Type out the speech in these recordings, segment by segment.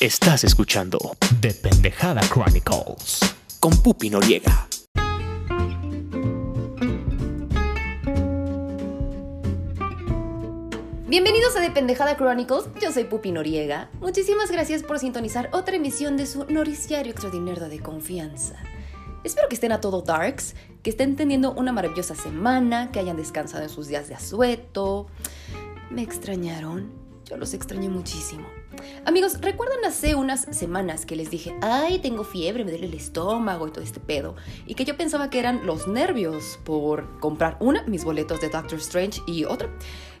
Estás escuchando The Pendejada Chronicles. con Pupi Noriega. Bienvenidos a The Pendejada Chronicles, yo soy Pupi Noriega. Muchísimas gracias por sintonizar otra emisión de su noticiario extraordinario de confianza. Espero que estén a todo darks, que estén teniendo una maravillosa semana, que hayan descansado en sus días de asueto. ¿Me extrañaron? Yo los extrañé muchísimo. Amigos, ¿recuerdan hace unas semanas que les dije, ay, tengo fiebre, me duele el estómago y todo este pedo? Y que yo pensaba que eran los nervios por comprar una, mis boletos de Doctor Strange y otra,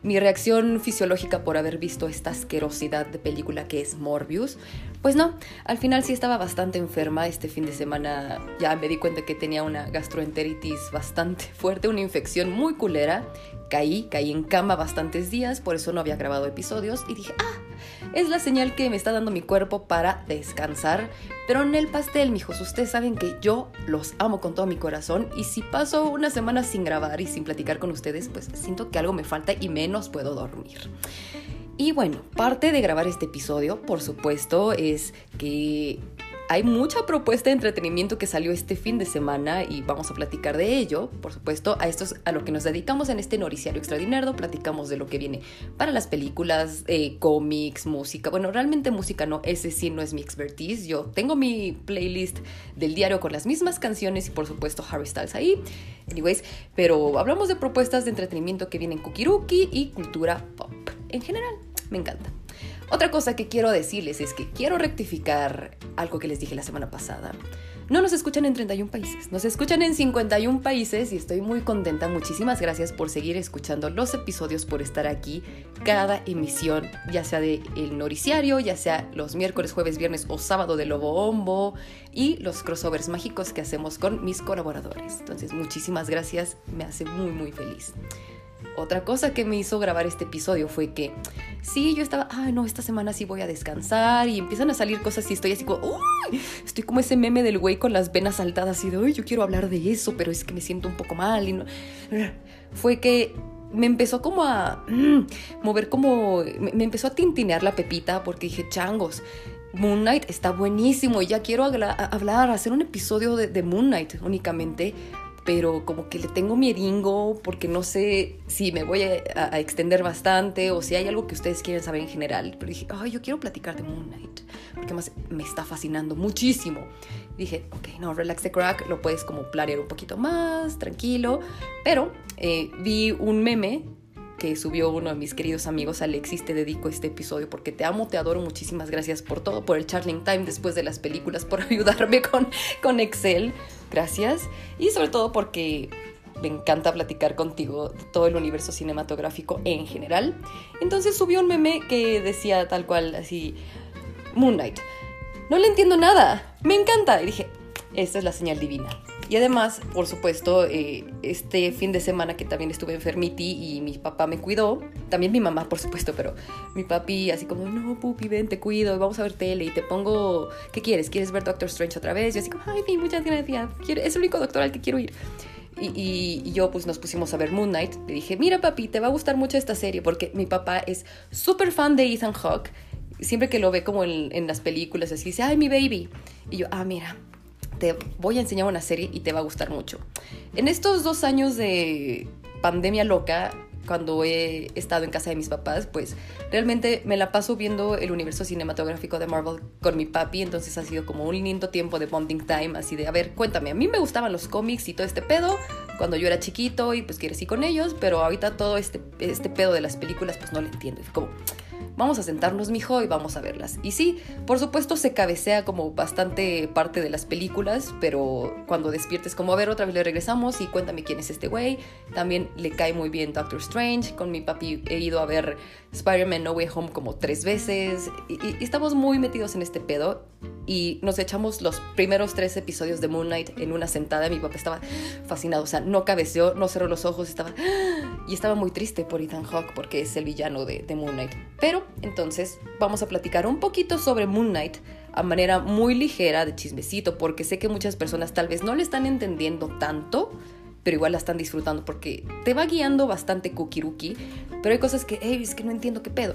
mi reacción fisiológica por haber visto esta asquerosidad de película que es Morbius. Pues no, al final sí estaba bastante enferma. Este fin de semana ya me di cuenta que tenía una gastroenteritis bastante fuerte, una infección muy culera. Caí, caí en cama bastantes días, por eso no había grabado episodios y dije, ah, es la señal que me está dando mi cuerpo para descansar. Pero en el pastel, mijos, ustedes saben que yo los amo con todo mi corazón y si paso una semana sin grabar y sin platicar con ustedes, pues siento que algo me falta y menos puedo dormir. Y bueno, parte de grabar este episodio, por supuesto, es que hay mucha propuesta de entretenimiento que salió este fin de semana y vamos a platicar de ello. Por supuesto, a esto es a lo que nos dedicamos en este Noriciario Extraordinario. Platicamos de lo que viene para las películas, eh, cómics, música. Bueno, realmente música no, ese sí no es mi expertise. Yo tengo mi playlist del diario con las mismas canciones y por supuesto Harry Styles ahí. Anyways, pero hablamos de propuestas de entretenimiento que vienen Kukiruki y cultura pop. En general, me encanta. Otra cosa que quiero decirles es que quiero rectificar algo que les dije la semana pasada. No nos escuchan en 31 países, nos escuchan en 51 países y estoy muy contenta. Muchísimas gracias por seguir escuchando los episodios, por estar aquí cada emisión, ya sea de El Noriciario, ya sea los miércoles, jueves, viernes o sábado de Lobo Hombo y los crossovers mágicos que hacemos con mis colaboradores. Entonces, muchísimas gracias, me hace muy, muy feliz. Otra cosa que me hizo grabar este episodio fue que sí, yo estaba, ay no, esta semana sí voy a descansar y empiezan a salir cosas y estoy así como, uy, estoy como ese meme del güey con las venas saltadas y de, uy, yo quiero hablar de eso, pero es que me siento un poco mal y no. Fue que me empezó como a mm, mover como, me, empezó a tintinear la pepita porque dije, changos, Moon Knight está buenísimo y ya quiero habla- hablar, hacer un episodio de, de Moon Knight únicamente pero como que le tengo mieringo porque no sé si me voy a, extender bastante o si hay algo que ustedes quieren saber en general. Pero dije, ay, yo quiero platicar de Moon Knight porque más me está fascinando muchísimo. Dije, ok, no, relax the crack, lo puedes como planear un poquito más, tranquilo. Pero eh, vi un meme que subió uno de mis queridos amigos, Alexis, te dedico este episodio porque te amo, te adoro, muchísimas gracias por todo, por el charling time después de las películas, por ayudarme con, con Excel, gracias. Y sobre todo porque me encanta platicar contigo de todo el universo cinematográfico en general. Entonces subió un meme que decía tal cual así, Moon Knight, no le entiendo nada, me encanta. Y dije, esta es la señal divina. Y además, por supuesto, eh, este fin de semana que también estuve enfermiti y mi papá me cuidó, también mi mamá, por supuesto, pero mi papi así como, no, pupi, ven, te cuido, vamos a ver tele y te pongo, ¿qué quieres? ¿Quieres ver Doctor Strange otra vez? Yo así como, ay, sí, muchas gracias, es el único doctor al que quiero ir. Y, y- y yo pues nos pusimos a ver Moon Knight. Le dije, mira papi, te va a gustar mucho esta serie porque mi papá es súper fan de Ethan Hawke. Siempre que lo ve como en, en las películas así, dice, ay, mi baby. Y yo, ah, mira, te voy a enseñar una serie y te va a gustar mucho. En estos dos años de pandemia loca, cuando he estado en casa de mis papás, pues realmente me la paso viendo el universo cinematográfico de Marvel con mi papi, entonces ha sido como un lindo tiempo de bonding time, así de, a ver, cuéntame, a mí me gustaban los cómics y todo este pedo cuando yo era chiquito y pues crecí con ellos, pero ahorita todo este, este pedo de las películas pues no lo entiendo. Y fue como, vamos a sentarnos, mijo, y vamos a verlas. Y sí, por supuesto se cabecea como bastante parte de las películas, pero cuando despiertes como, a ver, otra vez le regresamos y cuéntame quién es este güey. También le cae muy bien Doctor Strange. Con mi papi he ido a ver Spider-Man No Way Home como tres veces. Y, y- y estamos muy metidos en este pedo. Y nos echamos los primeros tres episodios de Moon Knight en una sentada. Mi papá estaba fascinado, o sea, no cabeceó, no cerró los ojos, estaba... Y estaba muy triste por Ethan Hawke porque es el villano de, de Moon Knight. Pero entonces vamos a platicar un poquito sobre Moon Knight a manera muy ligera de chismecito, porque sé que muchas personas tal vez no le están entendiendo tanto, pero igual la están disfrutando porque te va guiando bastante kukiruki, pero hay cosas que, hey, es que no entiendo qué pedo.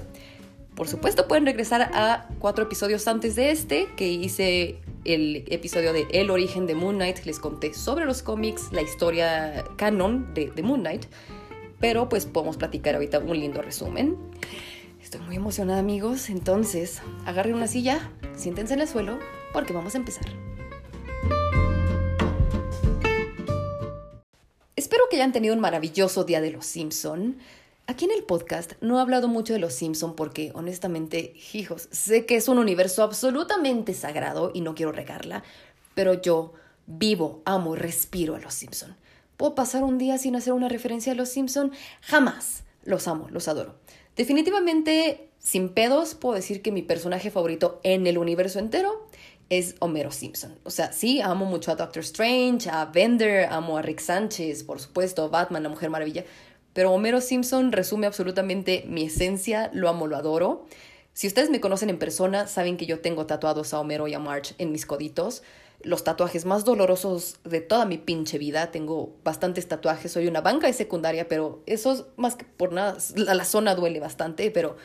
Por supuesto, pueden regresar a cuatro episodios antes de este, que hice el episodio de El origen de Moon Knight. Les conté sobre los cómics, la historia canon de, de Moon Knight. Pero pues podemos platicar ahorita un lindo resumen. Estoy muy emocionada amigos, entonces agarren una silla, siéntense en el suelo porque vamos a empezar. Espero que hayan tenido un maravilloso día de los Simpson. Aquí en el podcast no he hablado mucho de los Simpson porque honestamente, hijos, sé que es un universo absolutamente sagrado y no quiero regarla, pero yo vivo, amo respiro a los Simpson. ¿Puedo pasar un día sin hacer una referencia a los Simpson? Jamás. Los amo, los adoro. Definitivamente, sin pedos, puedo decir que mi personaje favorito en el universo entero es Homero Simpson. O sea, sí, amo mucho a Doctor Strange, a Bender, amo a Rick Sánchez, por supuesto, Batman, la Mujer Maravilla, pero Homero Simpson resume absolutamente mi esencia, lo amo, lo adoro. Si ustedes me conocen en persona, saben que yo tengo tatuados a Homero y a March en mis coditos. Los tatuajes más dolorosos de toda mi pinche vida. Tengo bastantes tatuajes. Soy una banca de secundaria, pero eso más que por nada. La, la zona duele bastante, pero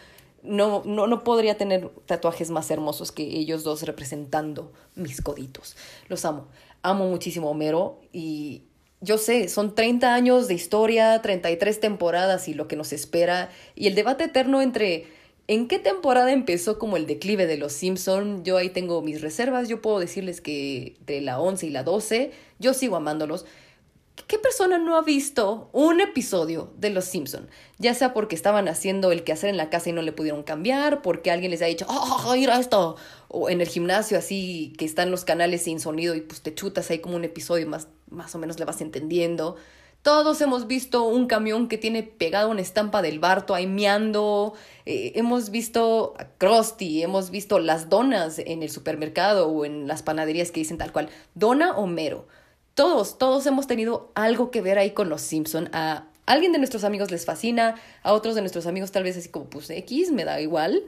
no, no, no podría tener tatuajes más hermosos que ellos dos representando mis coditos. Los amo. Amo muchísimo a Homero y yo sé, son 30 años de historia, 33 temporadas y lo que nos espera, y el debate eterno entre en qué temporada empezó como el declive de los Simpson, yo ahí tengo mis reservas, yo puedo decirles que de la 11 y la 12, yo sigo amándolos. ¿Qué persona no ha visto un episodio de Los Simpson? Ya sea porque estaban haciendo el quehacer en la casa y no le pudieron cambiar, porque alguien les ha dicho, ¡oh, mira esto! O en el gimnasio así, que están los canales sin sonido y pues te chutas ahí como un episodio más, más o menos le vas entendiendo. Todos hemos visto un camión que tiene pegada una estampa del Barto ahí meando. Eh, hemos visto a Krusty, hemos visto las donas en el supermercado o en las panaderías que dicen tal cual, dona o mero todos, todos hemos tenido algo que ver ahí con los Simpson. A alguien de nuestros amigos les fascina, a otros de nuestros amigos tal vez así como, pues X, me da igual.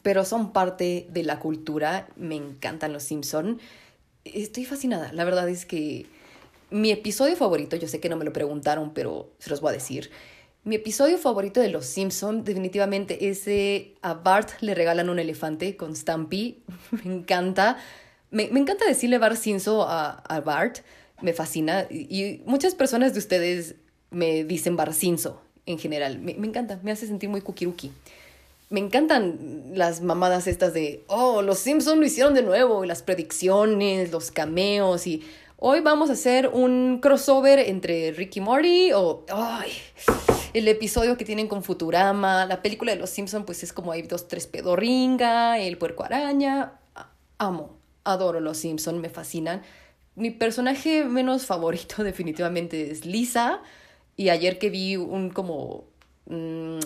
Pero son parte de la cultura, me encantan los Simpson. Estoy fascinada, la verdad es que mi episodio favorito, yo sé que no me lo preguntaron, pero se los voy a decir. Mi episodio favorito de Los Simpson definitivamente es a Bart le regalan un elefante con Stampy. me encanta. Me, me, encanta decirle Bart Simpson a, a Bart me fascina. Y muchas personas de ustedes me dicen Barcinzo en general. Me, me encanta, me hace sentir muy kukiruki. Me encantan las mamadas estas de, oh, los Simpsons lo hicieron de nuevo, las predicciones, los cameos y hoy vamos a hacer un crossover entre Ricky Morty o el episodio que tienen con Futurama, la película de los Simpsons pues es como hay dos, tres pedorringa, el puerco araña. Amo, adoro los Simpsons, me fascinan. Mi personaje menos favorito definitivamente es Lisa. Y ayer que vi un como um,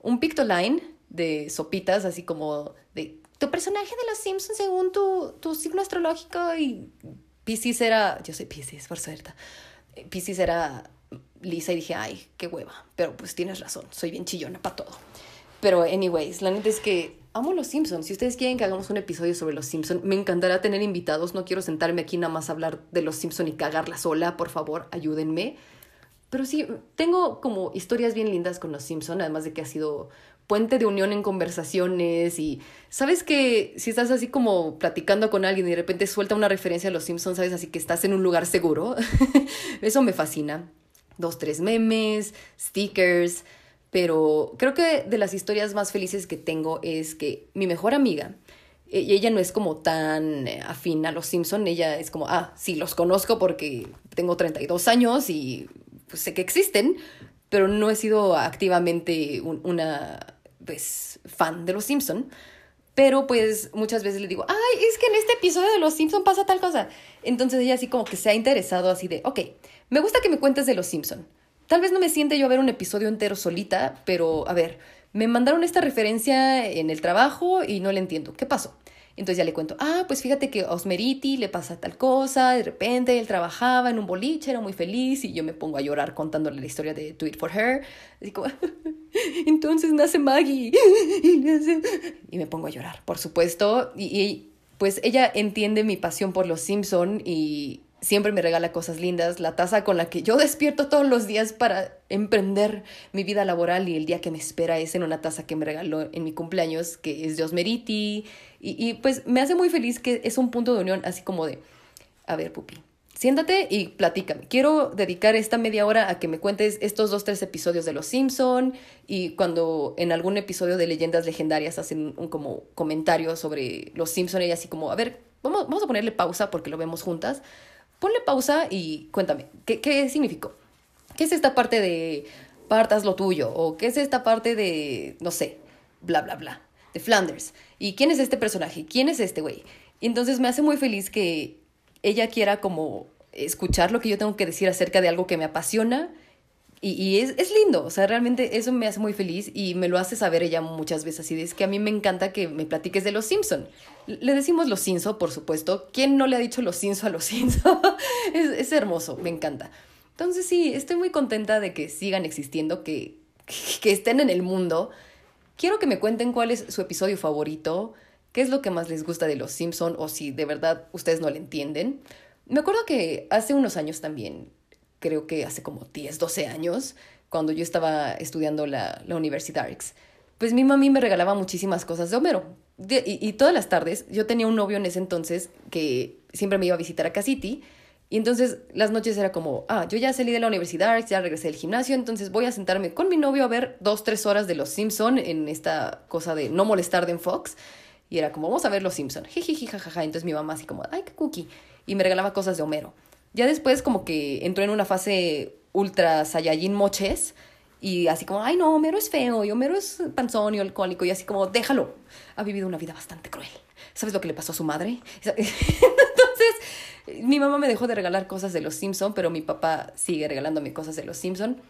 un pictoline de sopitas, así como de tu personaje de los Simpsons según tu, tu signo astrológico y Pisces era, yo soy Pisces, por suerte. Pisces era Lisa y dije, ay, qué hueva. Pero pues tienes razón, soy bien chillona para todo. Pero anyways, la neta es que amo los Simpsons. Si ustedes quieren que hagamos un episodio sobre los Simpsons, me encantará tener invitados. No quiero sentarme aquí nada más a hablar de los Simpsons y cagarla sola. Por favor, ayúdenme. Pero sí, tengo como historias bien lindas con los Simpsons, además de que ha sido puente de unión en conversaciones y sabes que si estás así como platicando con alguien y de repente suelta una referencia a los Simpsons, sabes así que estás en un lugar seguro. Eso me fascina. Dos, tres memes, stickers, pero creo que de las historias más felices que tengo es que mi mejor amiga, e, y ella no es como tan eh, afín a los Simpson, ella es como, ah, sí, los conozco porque tengo 32 años y pues, sé que existen, pero no he sido activamente una pues, fan de los Simpson. Pero pues muchas veces le digo, ay, es que en este episodio de Los Simpson pasa tal cosa. Entonces ella así como que se ha interesado así de, ok, me gusta que me cuentes de Los Simpson Tal vez no me siente yo a ver un episodio entero solita, pero a ver, me mandaron esta referencia en el trabajo y no le entiendo. ¿Qué pasó? Entonces ya le cuento, ah, pues fíjate que a Osmeriti le pasa tal cosa, de repente él trabajaba en un boliche, era muy feliz y yo me pongo a llorar contándole la historia de Do It For Her. Así como, entonces nace Maggie y, me pongo a llorar, por supuesto. Y, y, pues ella entiende mi pasión por los Simpson y siempre me regala cosas lindas, la taza con la que yo despierto todos los días para emprender mi vida laboral y el día que me espera es en una taza que me regaló en mi cumpleaños, que es de Osmeriti, y, y pues me hace muy feliz que es un punto de unión así como de, a ver, pupi, siéntate y platícame. Quiero dedicar esta media hora a que me cuentes estos dos, tres episodios de Los Simpson y cuando en algún episodio de Leyendas Legendarias hacen un como comentario sobre Los Simpson, ella así como, a ver, vamos, vamos a ponerle pausa porque lo vemos juntas. Ponle pausa y cuéntame, ¿qué, qué significó? ¿Qué es esta parte de partas lo tuyo? ¿O qué es esta parte de, no sé, bla, bla, bla, de Flanders? ¿Y quién es este personaje? ¿Quién es este güey? Entonces me hace muy feliz que ella quiera como escuchar lo que yo tengo que decir acerca de algo que me apasiona. Y, y es, es, lindo, o sea, realmente eso me hace muy feliz y me lo hace saber ella muchas veces. Y es que a mí me encanta que me platiques de los Simpson. Le decimos los Simpson, por supuesto. ¿Quién no le ha dicho los Simpson a los Simpson? es, es hermoso, me encanta. Entonces sí, estoy muy contenta de que sigan existiendo, que, que estén en el mundo. Quiero que me cuenten cuál es su episodio favorito, qué es lo que más les gusta de Los Simpson o si de verdad ustedes no le entienden. Me acuerdo que hace unos años también, creo que hace como 10, 12 años, cuando yo estaba estudiando la, la Universidad pues mi mami me regalaba muchísimas cosas de Homero. Y, y, todas las tardes, yo tenía un novio en ese entonces que siempre me iba a visitar a Casiti. Y entonces las noches era como, ah, yo ya salí de la universidad, ya regresé del gimnasio, entonces voy a sentarme con mi novio a ver dos, tres horas de Los Simpson en esta cosa de no molestar de Fox. Y era como, vamos a ver Los Simpson. Jijiji, jajaja. Entonces mi mamá así como, ay, qué cookie. Y me regalaba cosas de Homero. Ya después como que entró en una fase ultra Saiyajin moches. Y así como, ay, no, Homero es feo. Y Homero es panzón y alcohólico. Y así como, déjalo. Ha vivido una vida bastante cruel. ¿Sabes lo que le pasó a su madre? Entonces, mi mamá me dejó de regalar cosas de Los Simpson, pero mi papá sigue regalándome cosas de Los Simpson.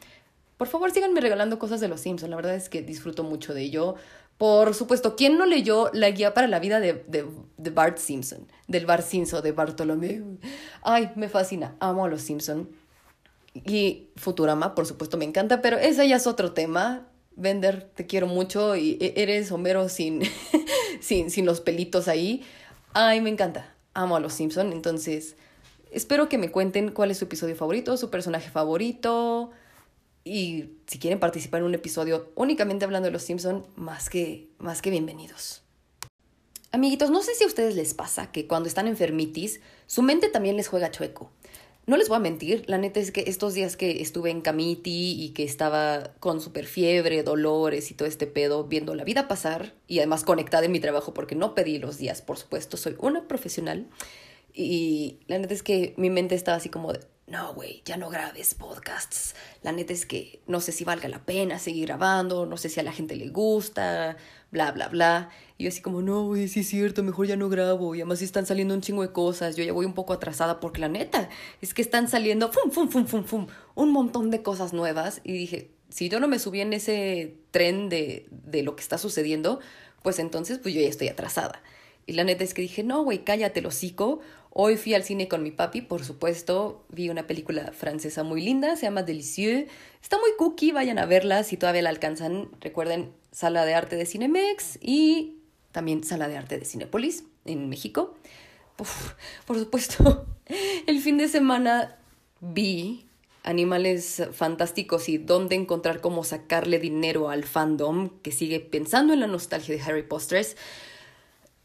Por favor, síganme regalando cosas de Los Simpson. La verdad es que disfruto mucho de ello. Por supuesto, ¿quién no leyó La Guía para la Vida de, de, de Bart Simpson? Del Bart Simpson, de Bartolomeu. Ay, me fascina, amo a los Simpson. Y Futurama, por supuesto, me encanta, pero ese ya es otro tema. Bender, te quiero mucho y e, eres Homero sin, sin, sin los pelitos ahí. Ay, me encanta, amo a los Simpson, entonces espero que me cuenten cuál es su episodio favorito, su personaje favorito y si quieren participar en un episodio únicamente hablando de los Simpson, más que, más que bienvenidos. Amiguitos, no sé si a ustedes les pasa que cuando están enfermitis, su mente también les juega chueco. No les voy a mentir, la neta es que estos días que estuve en camiti y que estaba con super fiebre, dolores y todo este pedo, viendo la vida pasar y además conectada en mi trabajo porque no pedí los días, por supuesto, soy una profesional. Y la neta es que mi mente estaba así como de, no, güey, ya no grabes podcasts. La neta es que no sé si valga la pena seguir grabando, no sé si a la gente le gusta, bla, bla, bla. Y yo así como, no, güey, sí es cierto, mejor ya no grabo. Y además están saliendo un chingo de cosas. Yo ya voy un poco atrasada porque la neta es que están saliendo, fum, fum, fum, fum, fum, un montón de cosas nuevas. Y dije, si yo no me subí en ese tren de, de lo que está sucediendo, pues entonces pues yo ya estoy atrasada. Y la neta es que dije, no, güey, cállate el hocico. Hoy fui al cine con mi papi, por supuesto. Vi una película francesa muy linda, se llama Delicieux. Está muy cookie, vayan a verla si todavía la alcanzan. Recuerden, Sala de Arte de Cinemex y también Sala de Arte de Cinepolis en México. Por supuesto, el fin de semana vi Animales Fantásticos y dónde encontrar cómo sacarle dinero al fandom que sigue pensando en la nostalgia de Harry Potter.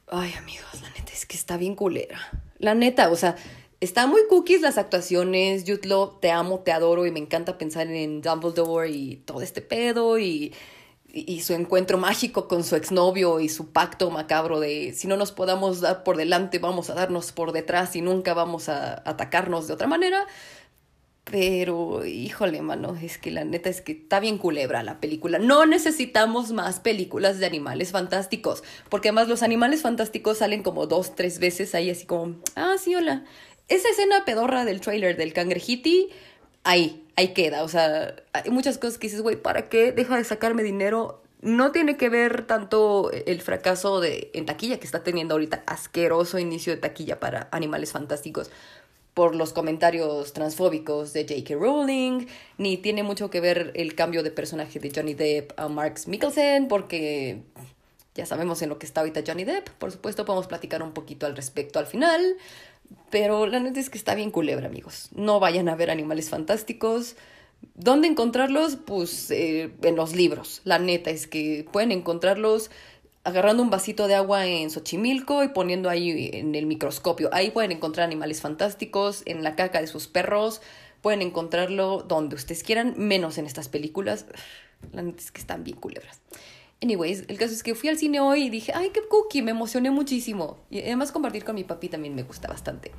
Ay, amigos, la neta es que está bien culera. La neta, o sea, está muy cookies las actuaciones. Jutlo, te amo, te adoro y me encanta pensar en Dumbledore y todo este pedo y, y, su encuentro mágico con su exnovio y su pacto macabro de si no nos podamos dar por delante, vamos a darnos por detrás y nunca vamos a atacarnos de otra manera. Pero, híjole, mano, es que la neta es que está bien culebra la película. No necesitamos más películas de animales fantásticos, porque además los animales fantásticos salen como dos, tres veces ahí, así como, ah, sí, hola. Esa escena pedorra del trailer del cangrejiti, ahí, ahí queda. O sea, hay muchas cosas que dices, güey, ¿para qué? Deja de sacarme dinero. No tiene que ver tanto el fracaso de, en taquilla que está teniendo ahorita, asqueroso inicio de taquilla para animales fantásticos por los comentarios transfóbicos de J.K. Rowling, ni tiene mucho que ver el cambio de personaje de Johnny Depp a Marks Mikkelsen, porque ya sabemos en lo que está ahorita Johnny Depp. Por supuesto, podemos platicar un poquito al respecto al final. Pero la neta es que está bien culebra, amigos. No vayan a ver animales fantásticos. ¿Dónde encontrarlos? Pues eh, en los libros. La neta es que pueden encontrarlos agarrando un vasito de agua en Xochimilco y poniendo ahí en el microscopio. Ahí pueden encontrar animales fantásticos, en la caca de sus perros. Pueden encontrarlo donde ustedes quieran, menos en estas películas. La neta es que están bien culebras. Anyways, el caso es que fui al cine hoy y dije, ay, qué cookie, me emocioné muchísimo. Y además compartir con mi papi también me gusta bastante.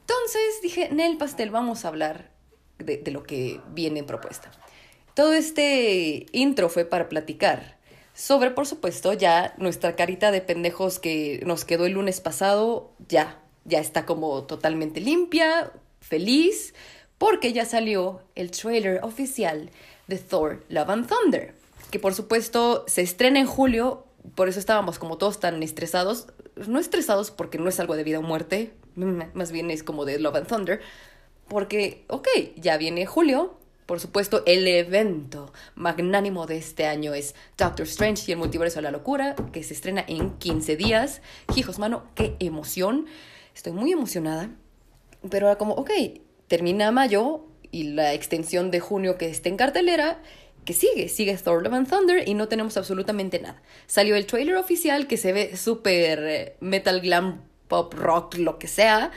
Entonces dije, en el pastel vamos a hablar de, de lo que viene en propuesta. Todo este intro fue para platicar sobre, por supuesto, ya nuestra carita de pendejos que nos quedó el lunes pasado, ya, ya está como totalmente limpia, feliz, porque ya salió el trailer oficial de Thor Love and Thunder, que por supuesto se estrena en julio, por eso estábamos como todos tan estresados, no estresados porque no es algo de vida o muerte, más bien es como de Love and Thunder, porque, ok, ya viene julio, por supuesto, el evento magnánimo de este año es Doctor Strange y el multiverso de la locura, que se estrena en 15 días. Hijos, mano, qué emoción. Estoy muy emocionada. Pero ahora como, ok, termina mayo y la extensión de junio que está en cartelera, que sigue, sigue Thor Love and Thunder y no tenemos absolutamente nada. Salió el trailer oficial que se ve súper eh, metal glam pop rock, lo que sea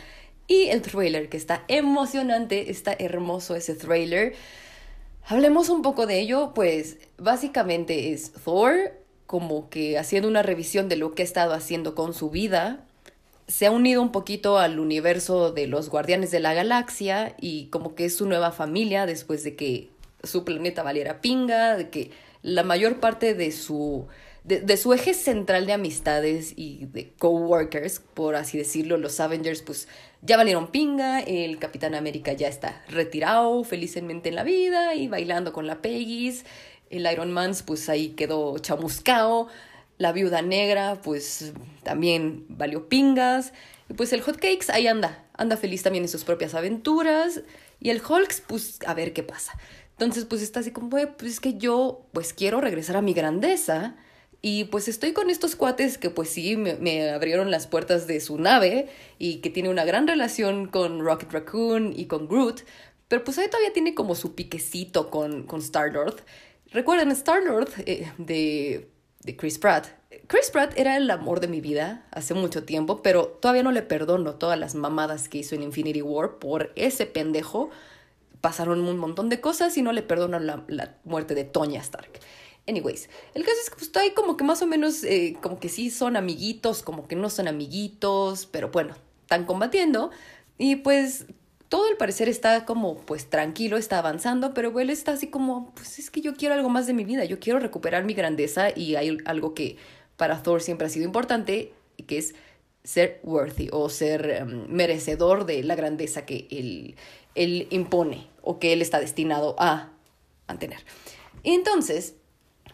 y el trailer, que está emocionante, está hermoso ese trailer. Hablemos un poco de ello, pues básicamente es Thor como que haciendo una revisión de lo que ha estado haciendo con su vida. Se ha unido un poquito al universo de los Guardianes de la Galaxia y como que es su nueva familia después de que su planeta valiera pinga, de que la mayor parte de su de, su eje central de amistades y de coworkers, por así decirlo, los Avengers, pues ya valieron pinga, el Capitán América ya está retirado felizmente en la vida y bailando con la Peggy's, el Iron Man pues ahí quedó chamuscao, la Viuda Negra pues también valió pingas, y pues el Hotcakes ahí anda, anda feliz también en sus propias aventuras, y el Hulks pues a ver qué pasa. Entonces pues está así como, pues es que yo pues quiero regresar a mi grandeza, y pues estoy con estos cuates que pues sí me, abrieron las puertas de su nave y que tiene una gran relación con Rocket Raccoon y con Groot, pero pues ahí todavía tiene como su piquecito con, con Star-Lord. Recuerden, Star-Lord eh, de, de Chris Pratt. Chris Pratt era el amor de mi vida hace mucho tiempo, pero todavía no le perdono todas las mamadas que hizo en Infinity War por ese pendejo. Pasaron un montón de cosas y no le perdono la, la muerte de Tonya Stark. Anyways, el caso es que pues, ahí como que más o menos, eh, como que sí son amiguitos, como que no son amiguitos, pero bueno, están combatiendo. Y pues todo al parecer está como pues tranquilo, está avanzando, pero él está así como, pues es que yo quiero algo más de mi vida, yo quiero recuperar mi grandeza y hay algo que para Thor siempre ha sido importante, que es ser worthy o ser em, merecedor de la grandeza que él, él impone o que él está destinado a mantener. Entonces,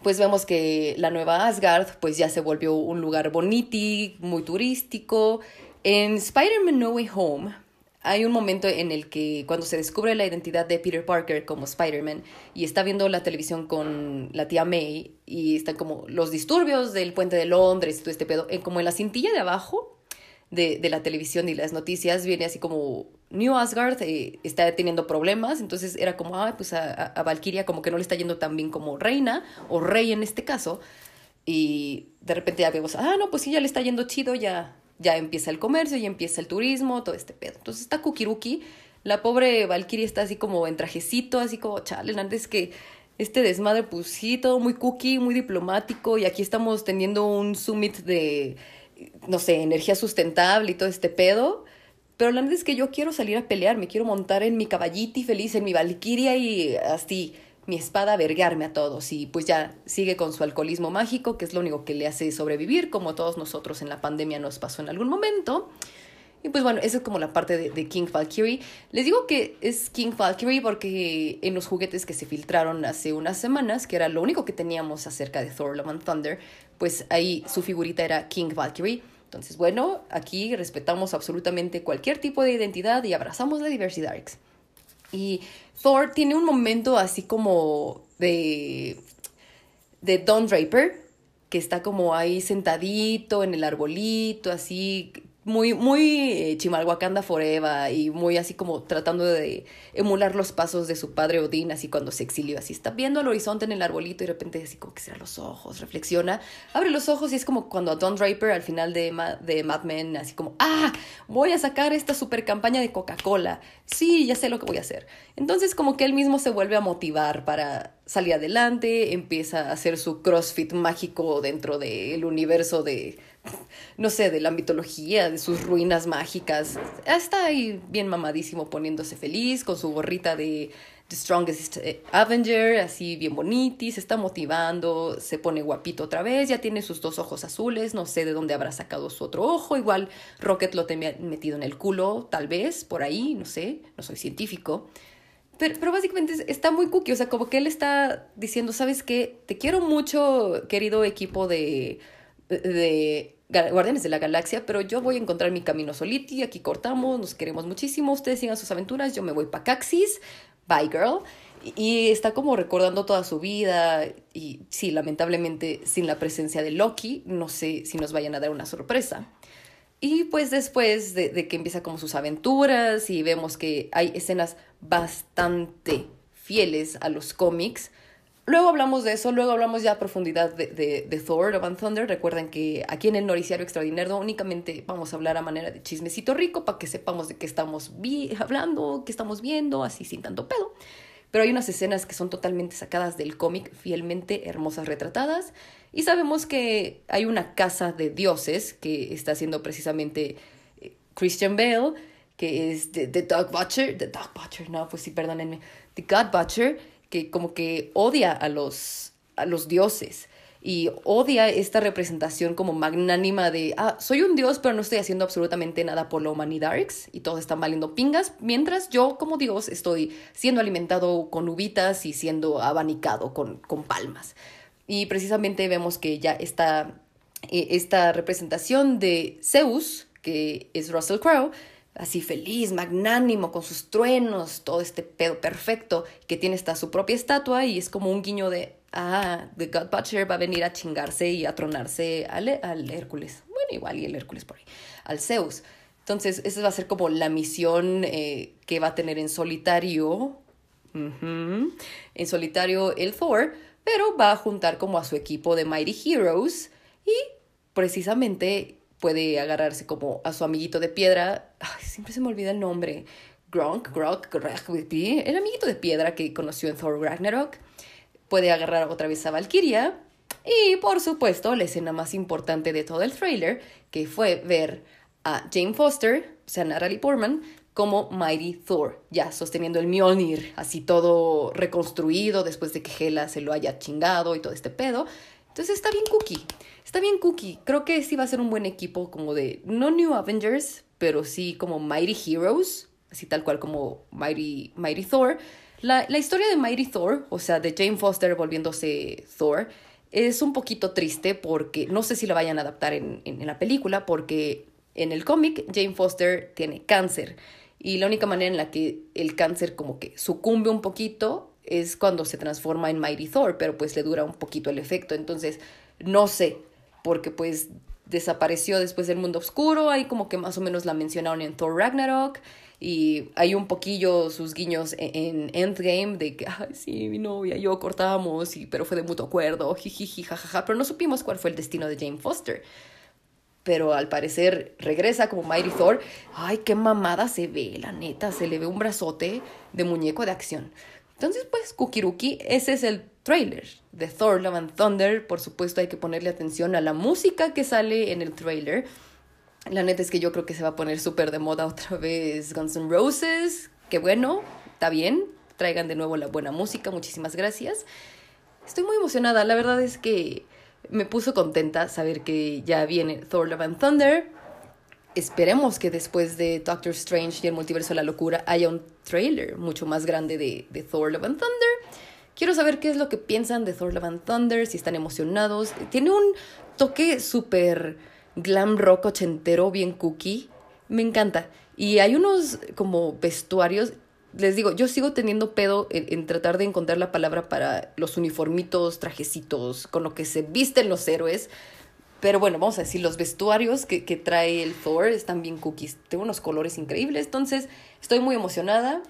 pues vemos que la nueva Asgard pues ya se volvió un lugar boniti, muy turístico. En Spider-Man No Way Home hay un momento en el que cuando se descubre la identidad de Peter Parker como Spider-Man y está viendo la televisión con la tía May y están como los disturbios del puente de Londres y todo este pedo, en, como en la cintilla de abajo de, de la televisión y las noticias viene así como New Asgard eh, está teniendo problemas, entonces era como, ah, pues a, a, Valkyria como que no le está yendo tan bien como reina, o rey en este caso, y de repente ya vemos, ah, no, pues sí, ya le está yendo chido, ya, ya empieza el comercio, ya empieza el turismo, todo este pedo. Entonces está Kukiruki, la pobre Valkyria está así como en trajecito, así como, chale, antes que este desmadre, pues sí, todo muy cookie, muy diplomático, y aquí estamos teniendo un summit de, no sé, energía sustentable y todo este pedo pero la verdad es que yo quiero salir a pelear, me quiero montar en mi caballiti feliz, en mi valquiria y así mi espada vergarme a todos. Y pues ya sigue con su alcoholismo mágico, que es lo único que le hace sobrevivir, como todos nosotros en la pandemia nos pasó en algún momento. Y pues bueno, esa es como la parte de, King Valkyrie. Les digo que es King Valkyrie porque en los juguetes que se filtraron hace unas semanas, que era lo único que teníamos acerca de Thor Love and Thunder, pues ahí su figurita era King Valkyrie. Entonces, bueno, aquí respetamos absolutamente cualquier tipo de identidad y abrazamos la diversidad. Y Thor tiene un momento así como de, de Don Draper, que está como ahí sentadito en el arbolito, así muy, muy eh, Chimalhuacanda Forever y muy así como tratando de emular los pasos de su padre Odín, así cuando se exilió, así está viendo al horizonte en el arbolito y de repente así como que cierra los ojos, reflexiona, abre los ojos y es como cuando a Don Draper al final de, de Mad Men, así como, ah, voy a sacar esta super campaña de Coca-Cola, sí, ya sé lo que voy a hacer. Entonces como que él mismo se vuelve a motivar para salir adelante, empieza a hacer su CrossFit mágico dentro del universo de no sé, de la mitología, de sus ruinas mágicas. Está ahí bien mamadísimo poniéndose feliz con su gorrita de The Strongest Avenger, así bien boniti, se está motivando, se pone guapito otra vez, ya tiene sus dos ojos azules, no sé de dónde habrá sacado su otro ojo, igual Rocket lo tenía metido en el culo, tal vez, por ahí, no sé, no soy científico. Pero, básicamente está muy cookie, o sea, como que él está diciendo, ¿sabes qué? Te quiero mucho, querido equipo de, de Guardianes de la Galaxia, pero yo voy a encontrar mi camino soliti, aquí cortamos, nos queremos muchísimo, ustedes sigan sus aventuras, yo me voy para Caxis, bye girl. Y está como recordando toda su vida y sí, lamentablemente sin la presencia de Loki, no sé si nos vayan a dar una sorpresa. Y pues después de, de que empieza como sus aventuras y vemos que hay escenas bastante fieles a los cómics, Luego hablamos de eso, luego hablamos ya a profundidad de, de, de, Thor, Love and Thunder. Recuerden que aquí en el Noriciario Extraordinario únicamente vamos a hablar a manera de chismecito rico para que sepamos de qué estamos hablando, qué estamos viendo, así sin tanto pedo. Pero hay unas escenas que son totalmente sacadas del cómic, fielmente hermosas retratadas. Y sabemos que hay una casa de dioses que está haciendo precisamente eh, Christian Bale, que es The, the Dog Butcher. The Dog Butcher, no, pues sí, perdónenme. The God Butcher que como que odia a los, a los dioses y odia esta representación como magnánima de, ah, soy un dios, pero no estoy haciendo absolutamente nada por la humanidad y todos están valiendo pingas, mientras yo como dios estoy siendo alimentado con uvitas y siendo abanicado con, con palmas. Y precisamente vemos que ya está eh, esta representación de Zeus, que es Russell Crowe, así feliz, magnánimo, con sus truenos, todo este pedo perfecto, que tiene hasta su propia estatua y es como un guiño de, ah, The God Butcher va a venir a chingarse y a tronarse al, al Hércules. Bueno, igual y el Hércules por ahí, al Zeus. Entonces, esa va a ser como la misión eh, que va a tener en solitario, en solitario el Thor, pero va a juntar como a su equipo de Mighty Heroes y precisamente puede agarrarse como a su amiguito de piedra. Ay, siempre se me olvida el nombre. Gronk, Grok, el amiguito de piedra que conoció en Thor Ragnarok. Puede agarrar otra vez a Valkyria. Y por supuesto, la escena más importante de todo el trailer, que fue ver a Jane Foster, o sea, Natalie Portman, como Mighty Thor, ya sosteniendo el Mjolnir, así todo reconstruido después de que Hela se lo haya chingado y todo este pedo. Entonces está bien cookie. Está bien cookie. Creo que sí va a ser un buen equipo como de, no New Avengers, pero sí como Mighty Heroes, así tal cual como Mighty, Mighty Thor. La, la historia de Mighty Thor, o sea, de Jane Foster volviéndose Thor, es un poquito triste porque no sé si la vayan a adaptar en, en, la película, porque en el cómic Jane Foster tiene cáncer y la única manera en la que el cáncer como que sucumbe un poquito es cuando se transforma en Mighty Thor, pero pues le dura un poquito el efecto. Entonces, no sé, porque pues desapareció después del mundo oscuro, ahí como que más o menos la mencionaron en Thor Ragnarok y hay un poquillo sus guiños e-, en, Endgame de que, ay, sí, mi novia, yo cortamos, y, pero fue de mutuo acuerdo, jiji, jajaja, pero no supimos cuál fue el destino de Jane Foster. Pero al parecer regresa como Mighty Thor. Ay, qué mamada se ve, la neta, se le ve un brazote de muñeco de acción. Entonces, pues, Kukiruki, ese es el trailer de Thor Love and Thunder. Por supuesto, hay que ponerle atención a la música que sale en el trailer. La neta es que yo creo que se va a poner súper de moda otra vez Guns N' Roses. Que bueno, está bien. Traigan de nuevo la buena música. Muchísimas gracias. Estoy muy emocionada. La verdad es que me puso contenta saber que ya viene Thor Love and Thunder esperemos que después de Doctor Strange y el multiverso de la locura haya un trailer mucho más grande de, de Thor Love and Thunder. Quiero saber qué es lo que piensan de Thor Love and Thunder, si están emocionados. Tiene un toque súper glam rock ochentero, bien cookie. Me encanta. Y hay unos como vestuarios. Les digo, yo sigo teniendo pedo en, en, tratar de encontrar la palabra para los uniformitos, trajecitos, con lo que se visten los héroes Pero bueno, vamos a decir, los vestuarios que, que trae el Thor están bien cookies. Tengo unos colores increíbles, entonces estoy muy emocionada.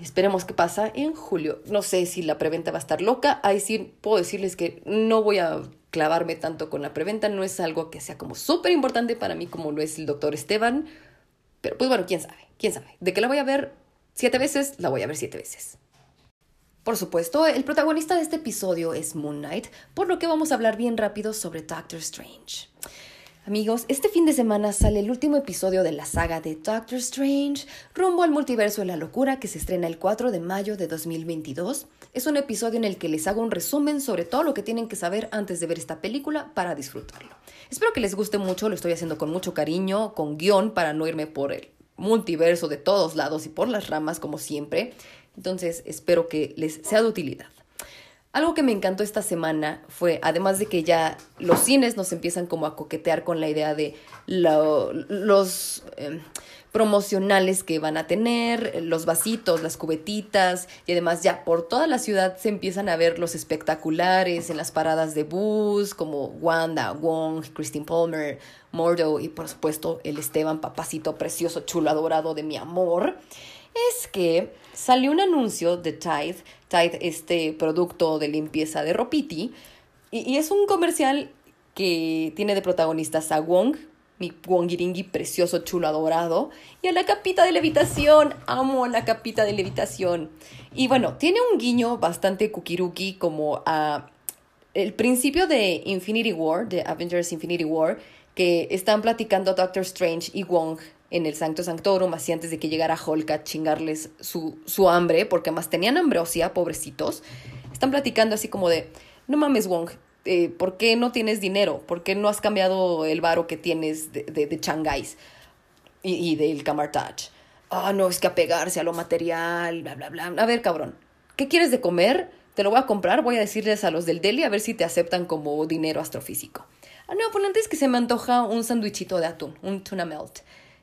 Esperemos qué pasa en julio. No sé si la preventa va a estar loca. Ahí sí puedo decirles que no voy a clavarme tanto con la preventa. No es algo que sea como súper importante para mí como lo es el doctor Esteban. Pero pues bueno, quién sabe, quién sabe. De que la voy a ver siete veces, la voy a ver siete veces. Por supuesto, el protagonista de este episodio es Moon Knight, por lo que vamos a hablar bien rápido sobre Doctor Strange. Amigos, este fin de semana sale el último episodio de la saga de Doctor Strange, rumbo al multiverso de la locura que se estrena el 4 de mayo de 2022. Es un episodio en el que les hago un resumen sobre todo lo que tienen que saber antes de ver esta película para disfrutarlo. Espero que les guste mucho, lo estoy haciendo con mucho cariño, con guion para no irme por el multiverso de todos lados y por las ramas como siempre. Entonces espero que les sea de utilidad. Algo que me encantó esta semana fue, además de que ya los cines nos empiezan como a coquetear con la idea de los eh, promocionales que van a tener, los vasitos, las cubetitas y además ya por toda la ciudad se empiezan a ver los espectaculares en las paradas de bus como Wanda, Wong, Christine Palmer, Mordo y por supuesto el Esteban, papacito precioso, chulo, adorado de mi amor. Es que salió un anuncio de Tide, Tide, este producto de limpieza de Ropiti, y, es un comercial que tiene de protagonistas a Wong, mi Wongiringi precioso, chulo, adorado, y a la capita de levitación. Amo a la capita de levitación. Y bueno, tiene un guiño bastante kukiruki como a el principio de Infinity War, de Avengers Infinity War, que están platicando Doctor Strange y Wong en el Sancto Sanctorum, así antes de que llegara Hulk a chingarles su, su hambre, porque además tenían ambrosia, pobrecitos. Están platicando así como de, no mames Wong, eh, ¿por qué no tienes dinero? ¿Por qué no has cambiado el varo que tienes de, de, de y, y del Camartage? Ah, no, es que apegarse a lo material, bla, bla, bla. A ver, cabrón, ¿qué quieres de comer? Te lo voy a comprar, voy a decirles a los del deli a ver si te aceptan como dinero astrofísico. Ah, no, pues antes que se me antoja un sandwichito de atún, un tuna melt.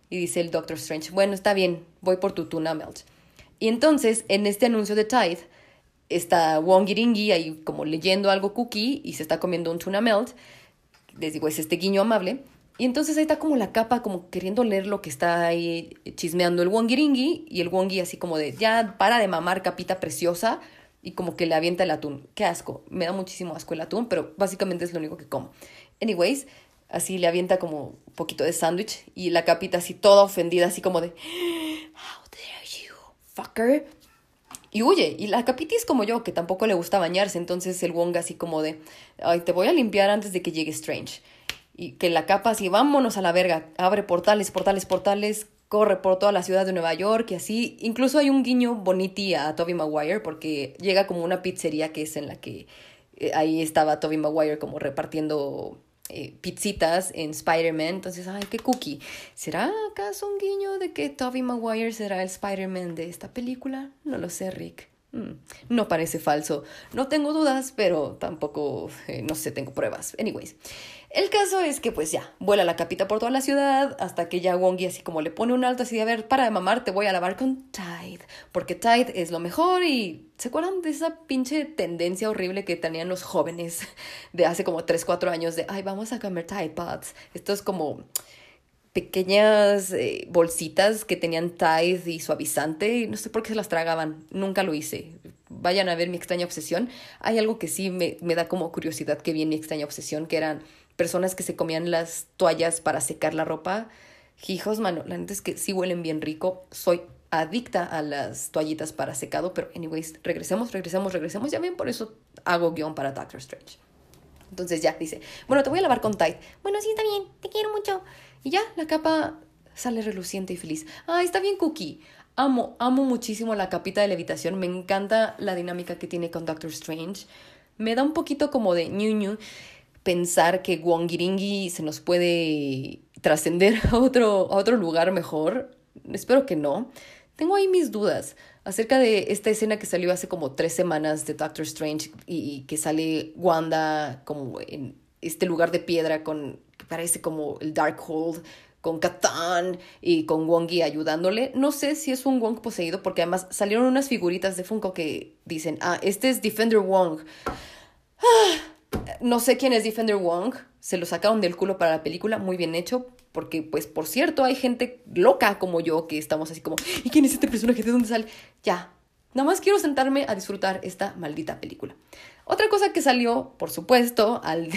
Y dice el Doctor Strange, bueno, está bien, voy por tu tuna melt. Y entonces, en este anuncio de Tide, está Wong Iringi ahí como leyendo algo cookie y se está comiendo un tuna melt. Les digo, es este guiño amable. Y entonces ahí está como la capa, como queriendo leer lo que está ahí chismeando el Wongiringi. Y el Wongi así como de, ya para de mamar, capita preciosa. Y como que le avienta el atún. Qué asco. Me da muchísimo asco el atún, pero básicamente es lo único que como. Anyways, así le avienta como un poquito de sándwich y la capita así toda ofendida, así como de, How dare you, fucker. Y huye. Y la capita es como yo, que tampoco le gusta bañarse. Entonces el Wong así como de, ay, te voy a limpiar antes de que llegue Strange. Y que la capa así, vámonos a la verga. Abre portales, portales, portales. Corre por toda la ciudad de Nueva York y así. Incluso hay un guiño boniti a Toby Maguire porque llega como una pizzería que es en la que eh, ahí estaba Toby Maguire como repartiendo eh, pizzitas en Spider-Man. Entonces, ay, qué cookie. ¿Será acaso un guiño de que Tobey Maguire será el Spider-Man de esta película? No lo sé, Rick. Mm, no parece falso. No tengo dudas, pero tampoco, eh, no sé, tengo pruebas. Anyways. El caso es que pues ya, vuela la capita por toda la ciudad hasta que ya Wongi así como le pone un alto así de a ver, para de mamar, te voy a lavar con Tide, porque Tide es lo mejor y ¿se acuerdan de esa pinche tendencia horrible que tenían los jóvenes de hace como 3, 4 años de, ay, vamos a comer Tide Pods? Esto es como pequeñas eh, bolsitas que tenían Tide y suavizante, y no sé por qué se las tragaban, nunca lo hice. Vayan a ver mi extraña obsesión. Hay algo que sí me, me da como curiosidad que vi mi extraña obsesión, que eran personas que se comían las toallas para secar la ropa. Hijos, mano, la neta es que sí huelen bien rico. Soy adicta a las toallitas para secado, pero anyways, regresemos, regresemos, regresemos. Ya bien, por eso hago guion para Doctor Strange. Entonces ya dice, bueno, te voy a lavar con Tide. Bueno, sí, está bien, te quiero mucho. Y ya, la capa sale reluciente y feliz. Ah, está bien, Cookie. Amo, amo muchísimo la capita de levitación. Me encanta la dinámica que tiene con Doctor Strange. Me da un poquito como de ñu, ñu pensar que Wongiringi se nos puede trascender a otro, a otro lugar mejor. Espero que no. Tengo ahí mis dudas acerca de esta escena que salió hace como tres semanas de Doctor Strange y, que sale Wanda como en este lugar de piedra con que parece como el Darkhold con Katan y con Wongi ayudándole. No sé si es un Wong poseído porque además salieron unas figuritas de Funko que dicen, ah, este es Defender Wong. Ah, no sé quién es Defender Wong. se lo sacaron del culo para la película, muy bien hecho, porque pues por cierto hay gente loca como yo que estamos así como, ¿y quién es este personaje? ¿De dónde sale? Ya, nada más quiero sentarme a disfrutar esta maldita película. Otra cosa que salió, por supuesto, al,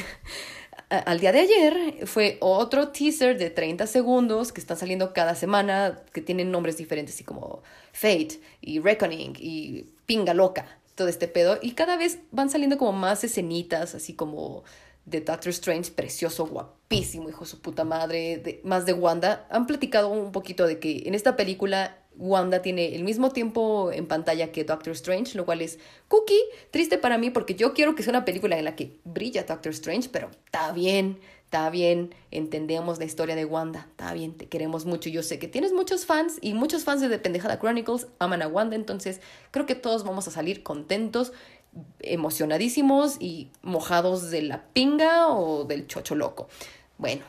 al día de ayer fue otro teaser de 30 segundos que están saliendo cada semana, que tienen nombres diferentes, así como Fate y Reckoning y Pinga Loca, todo este pedo. Y cada vez van saliendo como más escenitas, así como de Doctor Strange, precioso, guapísimo, hijo de su puta madre, de, más de Wanda. Han platicado un poquito de que en esta película Wanda tiene el mismo tiempo en pantalla que Doctor Strange, lo cual es cookie, triste para mí porque yo quiero que sea una película en la que brilla Doctor Strange, pero está bien, está bien, entendemos la historia de Wanda, está bien, te queremos mucho. Yo sé que tienes muchos fans y muchos fans de The Pendejada Chronicles aman a Wanda, entonces creo que todos vamos a salir contentos, emocionadísimos y mojados de la pinga o del chocho loco. Bueno,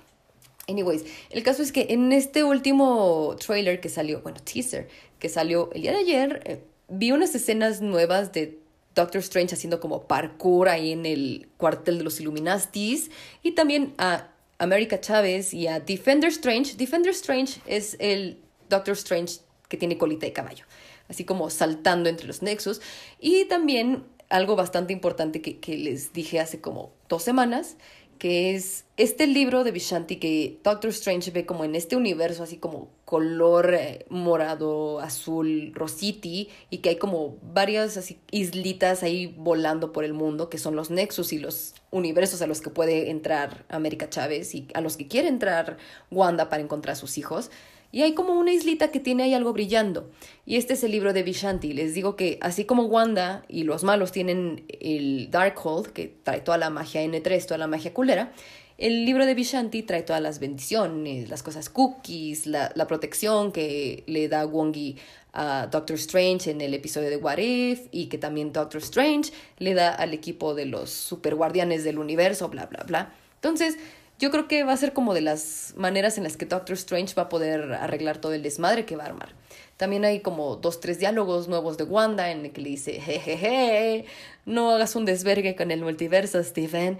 Anyways, el caso es que en este último trailer que salió, bueno, teaser, que salió el día de ayer, eh, vi unas escenas nuevas de Doctor Strange haciendo como parkour ahí en el cuartel de los Illuminastis y también a America Chávez y a Defender Strange. Defender Strange es el Doctor Strange que tiene colita de caballo, así como saltando entre los nexos. Y también algo bastante importante que, que les dije hace como dos semanas, que es este libro de Vishanti que Doctor Strange ve como en este universo así como color eh, morado, azul, rositi y que hay como varias así islitas ahí volando por el mundo que son los nexus y los universos a los que puede entrar América Chávez y a los que quiere entrar Wanda para encontrar a sus hijos. Y hay como una islita que tiene ahí algo brillando. Y este es el libro de Vishanti. Les digo que así como Wanda y los malos tienen el Darkhold, que trae toda la magia N3, toda la magia culera, el libro de Vishanti trae todas las bendiciones, las cosas cookies, la, la protección que le da Wongi a Doctor Strange en el episodio de What If y que también Doctor Strange le da al equipo de los super guardianes del universo, bla, bla, bla. Entonces, yo creo que va a ser como de las maneras en las que Doctor Strange va a poder arreglar todo el desmadre que va a armar. También hay como dos, tres diálogos nuevos de Wanda en el que le dice, jejeje, no hagas un desvergue con el multiverso, Stephen.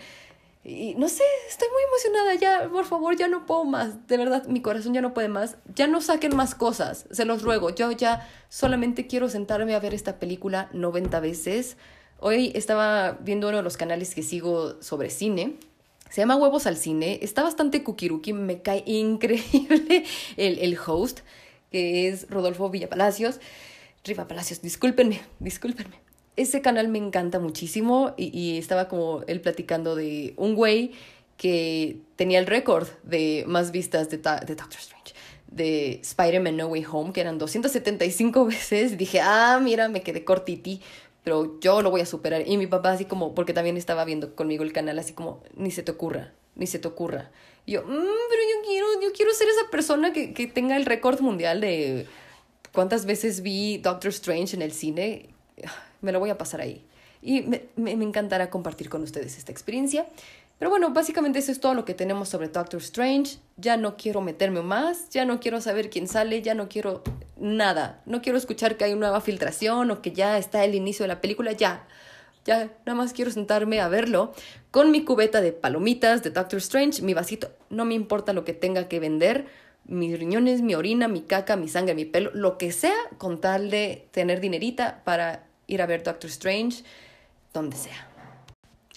Y no sé, estoy muy emocionada ya, por favor, ya no puedo más. De verdad, mi corazón ya no puede más. Ya no saquen más cosas, se los ruego. Yo ya solamente quiero sentarme a ver esta película 90 veces. Hoy estaba viendo uno de los canales que sigo sobre cine se llama Huevos al Cine. Está bastante kukiruki. Me cae increíble el, el host, que es Rodolfo Villapalacios. Riva Palacios, discúlpenme, discúlpenme. Ese canal me encanta muchísimo y, y estaba como él platicando de un güey que tenía el récord de más vistas de, de Doctor Strange, de Spider-Man No Way Home, que eran 275 veces. Dije, ah, mira, me quedé cortiti, pero yo lo voy a superar. Y mi papá así como, porque también estaba viendo conmigo el canal, así como, ni se te ocurra, ni se te ocurra. Y yo, mm, pero yo quiero, yo quiero ser esa persona que, que tenga el récord mundial de cuántas veces vi Doctor Strange en el cine. Me lo voy a pasar ahí. Y me, me encantará compartir con ustedes esta experiencia. Pero bueno, básicamente eso es todo lo que tenemos sobre Doctor Strange. Ya no quiero meterme más, ya no quiero saber quién sale, ya no quiero nada. No quiero escuchar que hay una nueva filtración o que ya está el inicio de la película, ya. Ya, nada más quiero sentarme a verlo con mi cubeta de palomitas de Doctor Strange, mi vasito. No me importa lo que tenga que vender, mis riñones, mi orina, mi caca, mi sangre, mi pelo, lo que sea, con tal de tener dinerita para ir a ver Doctor Strange, donde sea.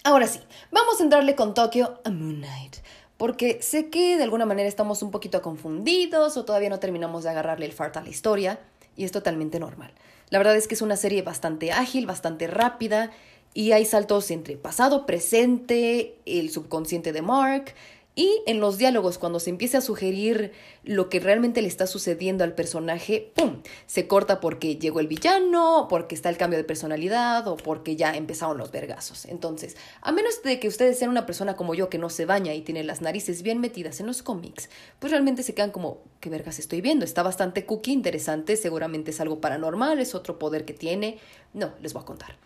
Ahora sí, vamos a entrarle con Tokyo a Moon Knight. Porque sé que de alguna manera estamos un poquito confundidos o todavía no terminamos de agarrarle el fart a la historia, y es totalmente normal. La verdad es que es una serie bastante ágil, bastante rápida, y hay saltos entre pasado, presente, el subconsciente de Mark, y en los diálogos, cuando se empieza a sugerir lo que realmente le está sucediendo al personaje, ¡pum! Se corta porque llegó el villano, porque está el cambio de personalidad o porque ya empezaron los vergazos. Entonces, a menos de que ustedes sean una persona como yo que no se baña y tiene las narices bien metidas en los cómics, pues realmente se quedan como, ¿qué vergas estoy viendo? Está bastante cookie, interesante, seguramente es algo paranormal, es otro poder que tiene. No, les voy a contar.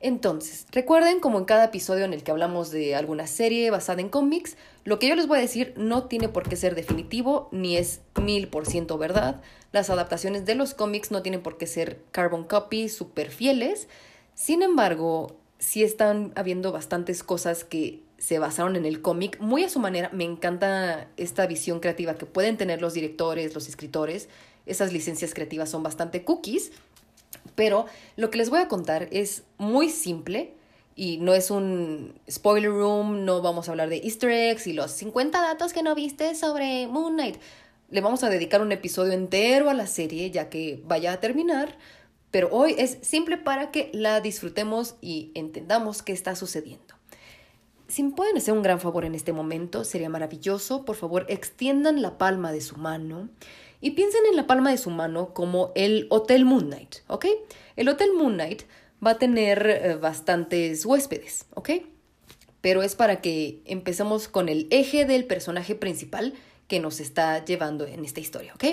Entonces, recuerden como en cada episodio en el que hablamos de alguna serie basada en cómics, lo que yo les voy a decir no tiene por qué ser definitivo ni es mil por ciento verdad. Las adaptaciones de los cómics no tienen por qué ser carbon copy super fieles. Sin embargo, sí están habiendo bastantes cosas que se basaron en el cómic muy a su manera. Me encanta esta visión creativa que pueden tener los directores, los escritores. Esas licencias creativas son bastante cookies. Pero lo que les voy a contar es muy simple y no es un spoiler room, no vamos a hablar de easter eggs y los 50 datos que no viste sobre Moon Knight. Le vamos a dedicar un episodio entero a la serie ya que vaya a terminar, pero hoy es simple para que la disfrutemos y entendamos qué está sucediendo. Si me pueden hacer un gran favor en este momento, sería maravilloso. Por favor, extiendan la palma de su mano y piensen en la palma de su mano como el Hotel Moon Knight, ¿ok? El Hotel Moon Knight va a tener eh, bastantes huéspedes, ¿ok? Pero es para que empecemos con el eje del personaje principal que nos está llevando en esta historia, ¿ok?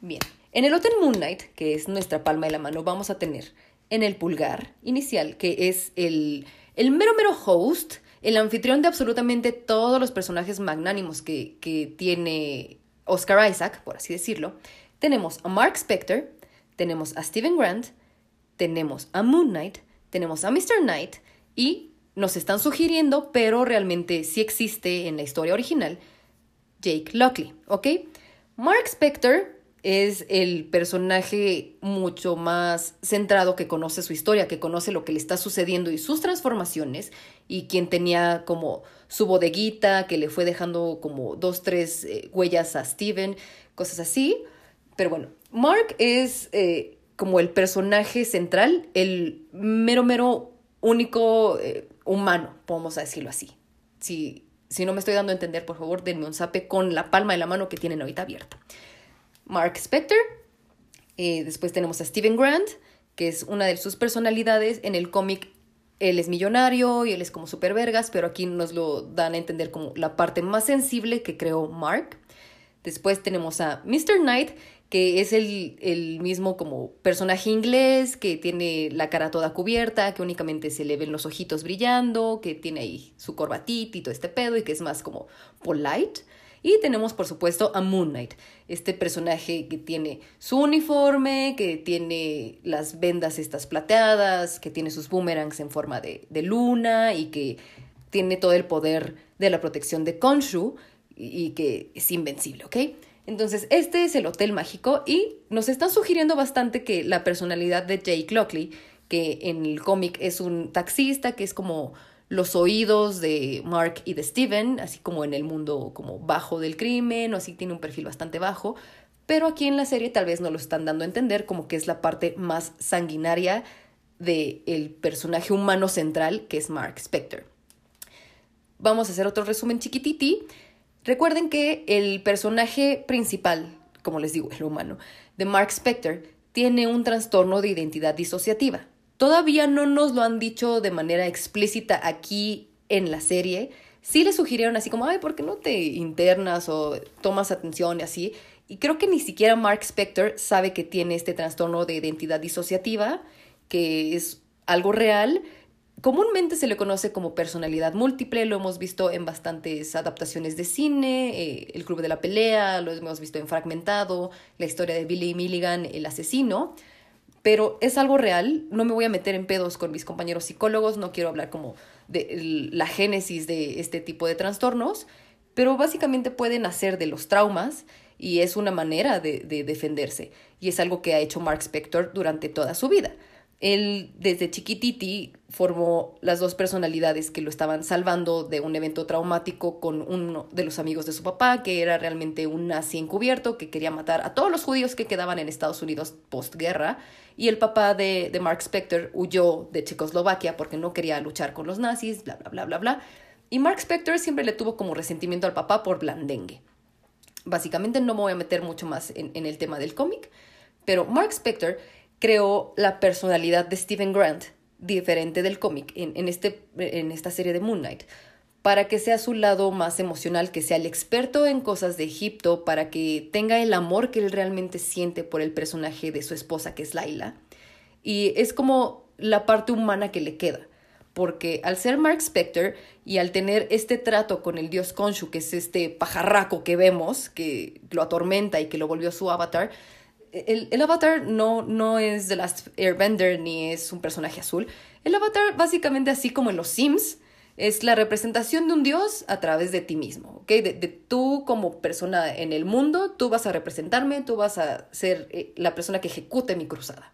Bien, en el Hotel Moon Knight, que es nuestra palma de la mano, vamos a tener en el pulgar inicial, que es el, el mero mero host, el anfitrión de absolutamente todos los personajes magnánimos que, que tiene Oscar Isaac, por así decirlo, tenemos a Mark Spector, tenemos a Steven Grant, tenemos a Moon Knight, tenemos a Mr. Knight y nos están sugiriendo, pero realmente sí existe en la historia original, Jake Lockley, ¿ok? Mark Spector es el personaje mucho más centrado que conoce su historia, que conoce lo que le está sucediendo y sus transformaciones, y quien tenía como su bodeguita, que le fue dejando como dos, tres eh, huellas a Steven, cosas así. Pero bueno, Mark es eh, como el personaje central, el mero, mero único eh, humano, podemos decirlo así. Si, si no me estoy dando a entender, por favor, denme un zape con la palma de la mano que tienen ahorita abierta. Mark Spector. Eh, después tenemos a Steven Grant, que es una de sus personalidades. En el cómic él es millonario y él es como super vergas, pero aquí nos lo dan a entender como la parte más sensible que creó Mark. Después tenemos a Mr. Knight, que es el, el, mismo como personaje inglés, que tiene la cara toda cubierta, que únicamente se le ven los ojitos brillando, que tiene ahí su corbatita y todo este pedo, y que es más como polite. Y tenemos, por supuesto, a Moon Knight, este personaje que tiene su uniforme, que tiene las vendas estas plateadas, que tiene sus boomerangs en forma de, de luna y que tiene todo el poder de la protección de Konshu y, que es invencible, ¿ok? Entonces, este es el Hotel Mágico y nos están sugiriendo bastante que la personalidad de Jake Lockley, que en el cómic es un taxista, que es como los oídos de Mark y de Steven, así como en el mundo como bajo del crimen, o así tiene un perfil bastante bajo, pero aquí en la serie tal vez no lo están dando a entender como que es la parte más sanguinaria del el personaje humano central que es Mark Spector. Vamos a hacer otro resumen chiquititi. Recuerden que el personaje principal, como les digo, el humano, de Mark Spector, tiene un trastorno de identidad disociativa. Todavía no nos lo han dicho de manera explícita aquí en la serie. Sí le sugirieron así como, ay, ¿por qué no te internas o tomas atención y así? Y creo que ni siquiera Mark Spector sabe que tiene este trastorno de identidad disociativa, que es algo real. Comúnmente se le conoce como personalidad múltiple, lo hemos visto en bastantes adaptaciones de cine, eh, El Club de la Pelea, lo hemos visto en Fragmentado, la historia de Billy Milligan, el asesino pero es algo real, no me voy a meter en pedos con mis compañeros psicólogos, no quiero hablar como de la génesis de este tipo de trastornos, pero básicamente pueden nacer de los traumas y es una manera de, de defenderse y es algo que ha hecho Mark Spector durante toda su vida. Él desde chiquititi formó las dos personalidades que lo estaban salvando de un evento traumático con uno de los amigos de su papá, que era realmente un nazi encubierto que quería matar a todos los judíos que quedaban en Estados Unidos postguerra. Y el papá de, de Mark Spector huyó de Checoslovaquia porque no quería luchar con los nazis, bla, bla, bla, bla, bla. Y Mark Spector siempre le tuvo como resentimiento al papá por blandengue. Básicamente no me voy a meter mucho más en, en el tema del cómic, pero Mark Spector creó la personalidad de Stephen Grant, diferente del cómic, en, este, en esta serie de Moon Knight, para que sea su lado más emocional, que sea el experto en cosas de Egipto, para que tenga el amor que él realmente siente por el personaje de su esposa, que es Laila. Y es como la parte humana que le queda, porque al ser Mark Spector y al tener este trato con el dios Khonshu, que es este pajarraco que vemos, que lo atormenta y que lo volvió su avatar, el, avatar no, no es The Last Airbender ni es un personaje azul. El avatar, básicamente así como en los Sims, Es la representación de un Dios a través de ti mismo, ¿ok? De, de tú como persona en el mundo, tú vas a representarme, tú vas a ser eh, la persona que ejecute mi cruzada.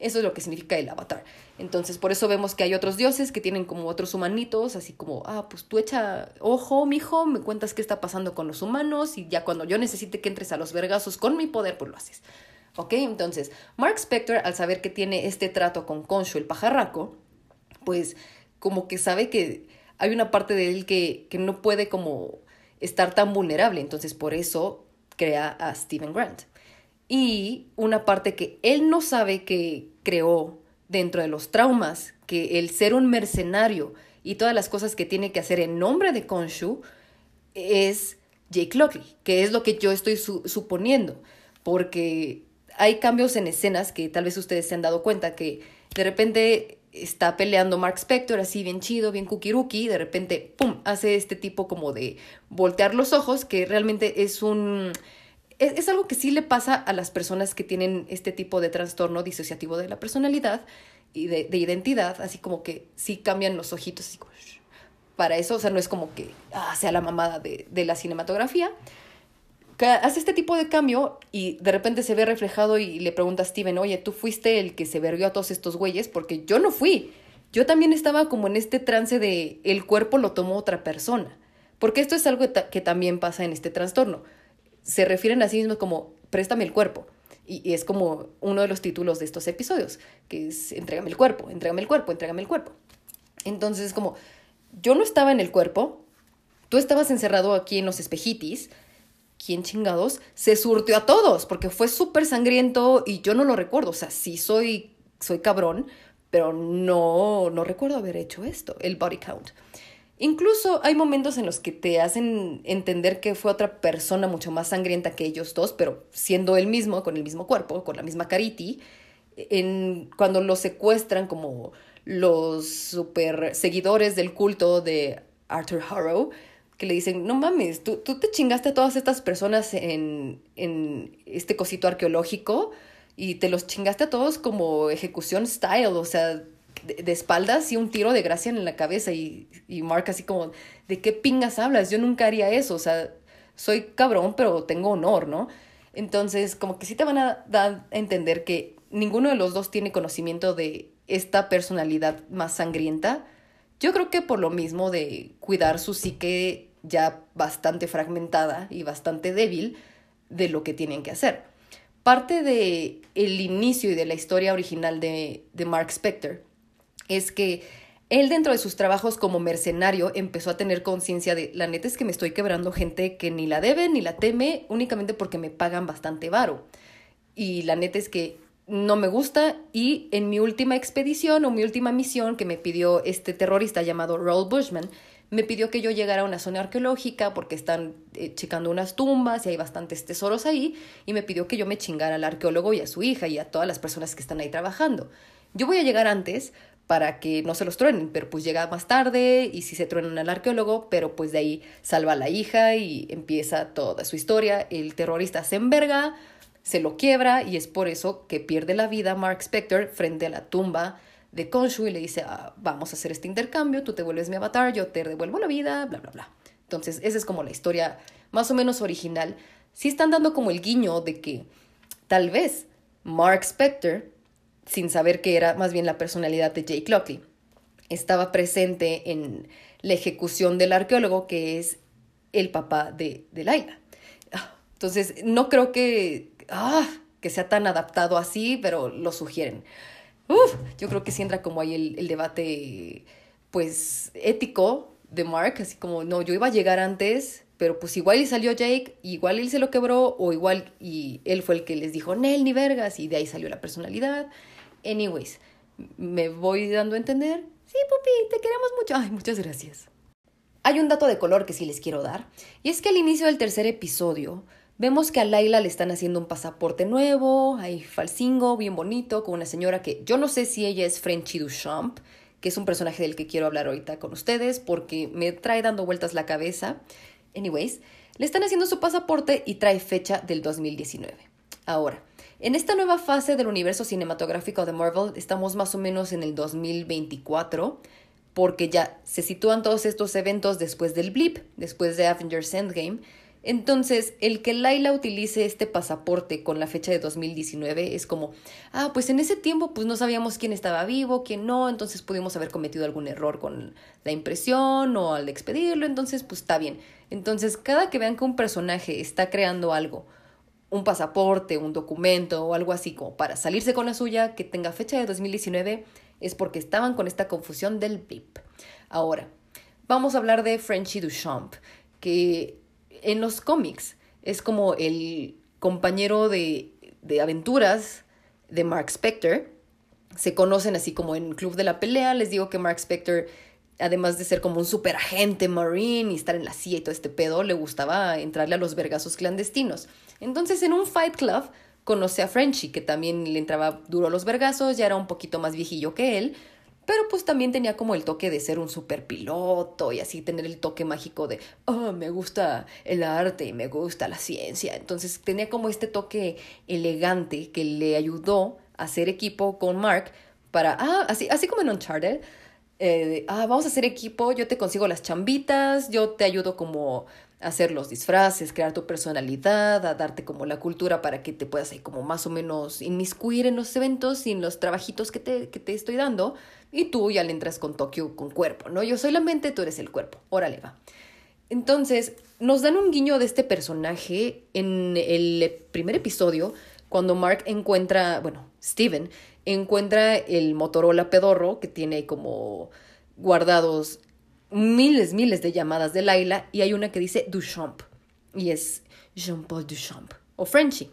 Eso es lo que significa el avatar. Entonces, por eso vemos que hay otros dioses que tienen como otros humanitos, así como, ah, pues tú echa ojo, mijo, me cuentas qué está pasando con los humanos y ya cuando yo necesite que entres a los vergazos con mi poder, pues lo haces. ¿Ok? Entonces, Mark Spector, al saber que tiene este trato con Concho el pajarraco, pues como que sabe que hay una parte de él que, que no puede como estar tan vulnerable, entonces por eso crea a Steven Grant. Y una parte que él no sabe que creó dentro de los traumas, que el ser un mercenario y todas las cosas que tiene que hacer en nombre de Konshu es Jake Lockley, que es lo que yo estoy su suponiendo, porque hay cambios en escenas que tal vez ustedes se han dado cuenta que de repente está peleando Mark Spector así bien chido, bien kukiruki, de repente, ¡pum!, hace este tipo como de voltear los ojos, que realmente es un... Es, es, algo que sí le pasa a las personas que tienen este tipo de trastorno disociativo de la personalidad y de, de identidad, así como que sí cambian los ojitos, así para eso, o sea, no es como que ah, sea la mamada de, de la cinematografía, hace este tipo de cambio y de repente se ve reflejado y le pregunta a Steven, oye, tú fuiste el que se verguió a todos estos güeyes, porque yo no fui. Yo también estaba como en este trance de el cuerpo lo tomó otra persona. Porque esto es algo que también pasa en este trastorno. Se refieren a sí mismos como, préstame el cuerpo. Y, y es como uno de los títulos de estos episodios, que es, entrégame el cuerpo, entrégame el cuerpo, entrégame el cuerpo. Entonces es como, yo no estaba en el cuerpo, tú estabas encerrado aquí en los espejitis, ¿quién chingados? Se surtió a todos, porque fue súper sangriento y yo no lo recuerdo. O sea, sí soy, soy cabrón, pero no, no recuerdo haber hecho esto, el body count. Incluso hay momentos en los que te hacen entender que fue otra persona mucho más sangrienta que ellos dos, pero siendo él mismo, con el mismo cuerpo, con la misma cariti, en, cuando lo secuestran como los super seguidores del culto de Arthur Harrow, que le dicen, no mames, tú, tú te chingaste a todas estas personas en, en este cosito arqueológico y te los chingaste a todos como ejecución style, o sea, de, espaldas y un tiro de gracia en la cabeza y, y Mark así como, ¿de qué pingas hablas? Yo nunca haría eso, o sea, soy cabrón, pero tengo honor, ¿no? Entonces, como que sí te van a dar a entender que ninguno de los dos tiene conocimiento de esta personalidad más sangrienta, yo creo que por lo mismo de cuidar su psique ya bastante fragmentada y bastante débil de lo que tienen que hacer. Parte de el inicio y de la historia original de, de Mark Spector es que él dentro de sus trabajos como mercenario empezó a tener conciencia de la neta es que me estoy quebrando gente que ni la debe ni la teme únicamente porque me pagan bastante varo. Y la neta es que no me gusta y en mi última expedición o mi última misión que me pidió este terrorista llamado Roll Bushman, me pidió que yo llegara a una zona arqueológica porque están eh, checando unas tumbas y hay bastantes tesoros ahí y me pidió que yo me chingara al arqueólogo y a su hija y a todas las personas que están ahí trabajando. Yo voy a llegar antes para que no se los truenen, pero pues llega más tarde y si se truenan al arqueólogo, pero pues de ahí salva a la hija y empieza toda su historia. El terrorista se enverga, se lo quiebra y es por eso que pierde la vida Mark Spector frente a la tumba de Konshu y le dice, ah, vamos a hacer este intercambio, tú te vuelves mi avatar, yo te devuelvo la vida, bla, bla, bla. Entonces, esa es como la historia más o menos original. Sí están dando como el guiño de que tal vez Mark Spector, sin saber que era más bien la personalidad de Jake Lockley, estaba presente en la ejecución del arqueólogo que es el papá de, de Laila. Ah, entonces, no creo que ah, que sea tan adaptado así, pero lo sugieren. Uf, yo creo que sí entra como ahí el, debate, pues, ético de Mark, así como, no, yo iba a llegar antes, pero pues igual y salió Jake, igual él se lo quebró, o igual y él fue el que les dijo, Nel, ni vergas, y de ahí salió la personalidad. Anyways, me voy dando a entender. Sí, Pupi, te queremos mucho. Ay, muchas gracias. Hay un dato de color que sí les quiero dar, y es que al inicio del tercer episodio, Vemos que a Laila le están haciendo un pasaporte nuevo, hay falsingo, bien bonito, con una señora que yo no sé si ella es Frenchy Duchamp, que es un personaje del que quiero hablar ahorita con ustedes porque me trae dando vueltas la cabeza. Anyways, le están haciendo su pasaporte y trae fecha del 2019. Ahora, en esta nueva fase del universo cinematográfico de Marvel estamos más o menos en el 2024. porque ya se sitúan todos estos eventos después del blip, después de Avengers Endgame. Entonces, el que Laila utilice este pasaporte con la fecha de 2019 es como, ah, pues en ese tiempo pues no sabíamos quién estaba vivo, quién no, entonces pudimos haber cometido algún error con la impresión o al expedirlo, entonces pues está bien. Entonces, cada que vean que un personaje está creando algo, un pasaporte, un documento o algo así como para salirse con la suya, que tenga fecha de 2019, es porque estaban con esta confusión del blip. Ahora, vamos a hablar de Frenchy Duchamp, que en los cómics es como el compañero de, de aventuras de Mark Spector. Se conocen así como en Club de la Pelea. Les digo que Mark Spector, además de ser como un super agente marine y estar en la CIA y todo este pedo, le gustaba entrarle a los vergazos clandestinos. Entonces, en un Fight Club conoce a Frenchy, que también le entraba duro a los vergazos, ya era un poquito más viejillo que él, pero pues también tenía como el toque de ser un super piloto y así tener el toque mágico de, oh, me gusta el arte y me gusta la ciencia. Entonces tenía como este toque elegante que le ayudó a hacer equipo con Mark para, ah, así, así como en Uncharted, eh, ah, vamos a hacer equipo, yo te consigo las chambitas, yo te ayudo como hacer los disfraces, crear tu personalidad, a darte como la cultura para que te puedas ahí como más o menos inmiscuir en los eventos y en los trabajitos que te, que te estoy dando. Y tú ya le entras con Tokio con cuerpo, ¿no? Yo soy la mente, tú eres el cuerpo. Órale, va. Entonces, nos dan un guiño de este personaje en el primer episodio, cuando Mark encuentra, bueno, Steven encuentra el Motorola pedorro que tiene como guardados miles, miles de llamadas de Laila y hay una que dice Duchamp y es Jean-Paul Duchamp o Frenchy.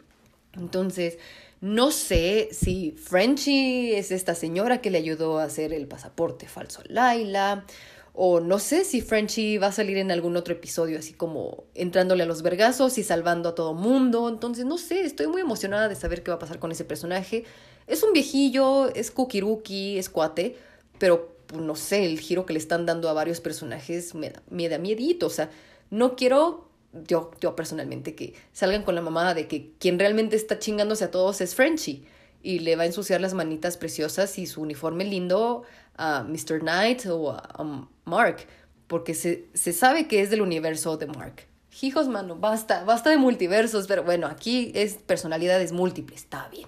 Entonces, no sé si Frenchy es esta señora que le ayudó a hacer el pasaporte falso a Laila o no sé si Frenchy va a salir en algún otro episodio así como entrándole a los vergazos y salvando a todo mundo. Entonces, no sé, estoy muy emocionada de saber qué va a pasar con ese personaje. Es un viejillo, es kukiruki, es cuate, pero pues, no sé, el giro que le están dando a varios personajes me da, me miedito. O sea, no quiero, yo, yo personalmente, que salgan con la mamada de que quien realmente está chingándose a todos es Frenchy y le va a ensuciar las manitas preciosas y su uniforme lindo a Mr. Knight o a, Mark, porque se, se, sabe que es del universo de Mark. Hijos, mano, basta, basta de multiversos, pero bueno, aquí es personalidades múltiples, está bien.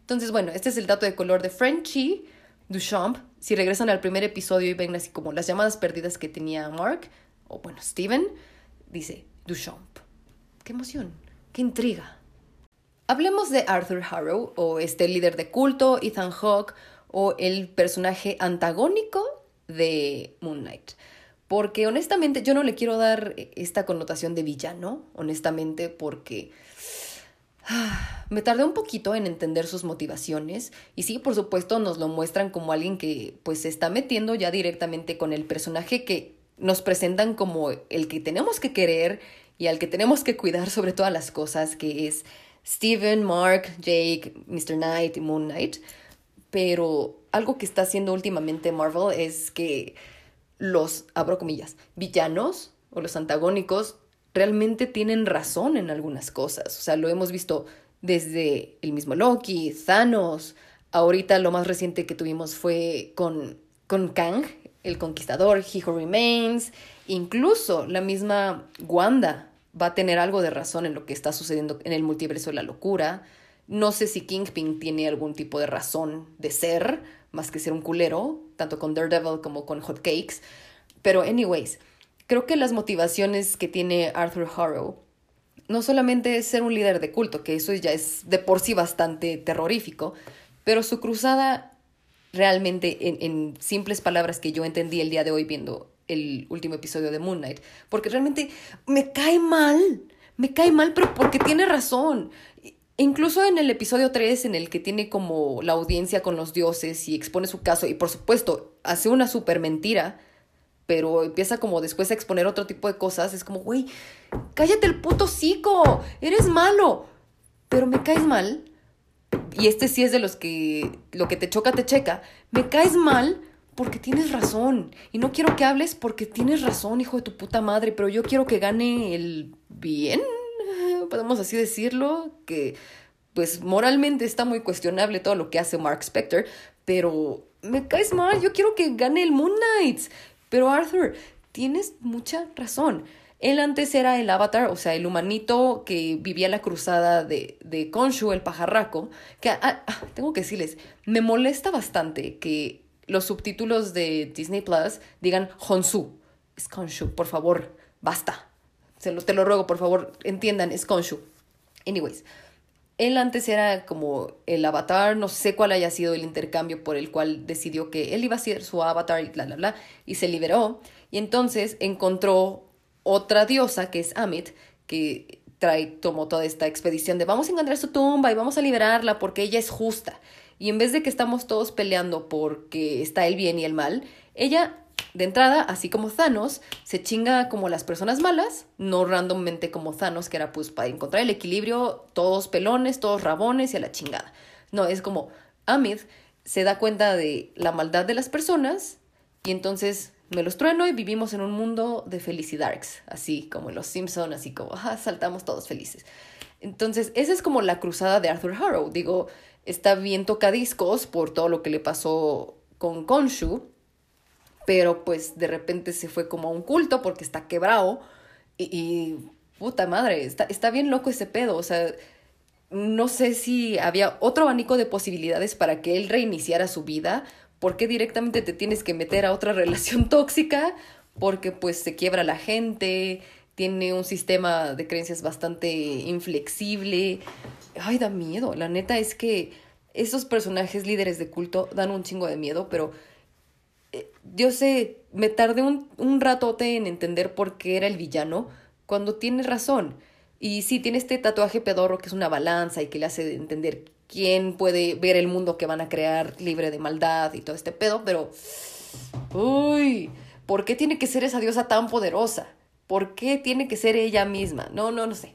Entonces, bueno, este es el dato de color de Frenchy Duchamp, si regresan al primer episodio y ven así como las llamadas perdidas que tenía Mark, o bueno, Steven, dice Duchamp. ¡Qué emoción! ¡Qué intriga! Hablemos de Arthur Harrow, o este líder de culto, Ethan Hawke, o el personaje antagónico de Moon Knight. Porque honestamente yo no le quiero dar esta connotación de villano, honestamente, porque me tardé un poquito en entender sus motivaciones y sí, por supuesto, nos lo muestran como alguien que pues se está metiendo ya directamente con el personaje que nos presentan como el que tenemos que querer y al que tenemos que cuidar sobre todas las cosas, que es Steven, Mark, Jake, Mr. Knight y Moon Knight. Pero algo que está haciendo últimamente Marvel es que los, abro comillas, villanos o los antagónicos realmente tienen razón en algunas cosas. O sea, lo hemos visto desde el mismo Loki, Thanos. Ahorita lo más reciente que tuvimos fue con, con Kang, el conquistador, He Who Remains. Incluso la misma Wanda va a tener algo de razón en lo que está sucediendo en el multiverso de la locura. No sé si Kingpin tiene algún tipo de razón de ser, más que ser un culero, tanto con Daredevil como con Hot Cakes. Pero, anyways, Creo que las motivaciones que tiene Arthur Harrow no solamente es ser un líder de culto, que eso ya es de por sí bastante terrorífico, pero su cruzada realmente en, simples palabras que yo entendí el día de hoy viendo el último episodio de Moon Knight, porque realmente me cae mal, me cae mal, pero porque tiene razón. Incluso en el episodio 3, en el que tiene como la audiencia con los dioses y expone su caso, y por supuesto hace una super mentira, pero empieza como después a exponer otro tipo de cosas, es como, güey, cállate el puto cico, eres malo, pero me caes mal. Y este sí es de los que lo que te choca, te checa. Me caes mal porque tienes razón. Y no quiero que hables porque tienes razón, hijo de tu puta madre, pero yo quiero que gane el bien, podemos así decirlo, que pues moralmente está muy cuestionable todo lo que hace Mark Spector, pero me caes mal, yo quiero que gane el Moon Knight. Pero Arthur, tienes mucha razón. Él antes era el avatar, o sea, el humanito que vivía la cruzada de, de Konshu, el pajarraco. Que ah, ah, tengo que decirles, me molesta bastante que los subtítulos de Disney Plus digan Honsu. Es Konshu, por favor, basta. Se lo, te lo ruego, por favor, entiendan, es Konshu. Anyways, él antes era como el avatar, no sé cuál haya sido el intercambio por el cual decidió que él iba a ser su avatar y bla, bla, bla, y se liberó. Y entonces encontró otra diosa que es Amit, que trae, tomó toda esta expedición de vamos a encontrar su tumba y vamos a liberarla porque ella es justa. Y en vez de que estamos todos peleando porque está el bien y el mal, ella de entrada, así como Thanos, se chinga como las personas malas, no randommente como Thanos, que era pues para encontrar el equilibrio, todos pelones, todos rabones y a la chingada. No, es como Amit se da cuenta de la maldad de las personas y entonces me los trueno y vivimos en un mundo de felicidades, así como en los Simpsons, así como saltamos todos felices. Entonces, esa es como la cruzada de Arthur Harrow. Digo, está bien tocadiscos por todo lo que le pasó con Konshu, pero pues de repente se fue como a un culto porque está quebrado y, puta madre, está, está bien loco ese pedo, o sea, no sé si había otro abanico de posibilidades para que él reiniciara su vida ¿Por qué directamente te tienes que meter a otra relación tóxica? Porque pues se quiebra la gente, tiene un sistema de creencias bastante inflexible. Ay, da miedo. La neta es que esos personajes líderes de culto dan un chingo de miedo, pero yo sé, me tardé un, un ratote en entender por qué era el villano, cuando tiene razón. Y sí, tiene este tatuaje pedorro que es una balanza y que le hace entender quién puede ver el mundo que van a crear libre de maldad y todo este pedo, pero... Uy, ¿por qué tiene que ser esa diosa tan poderosa? ¿Por qué tiene que ser ella misma? No, no, no sé.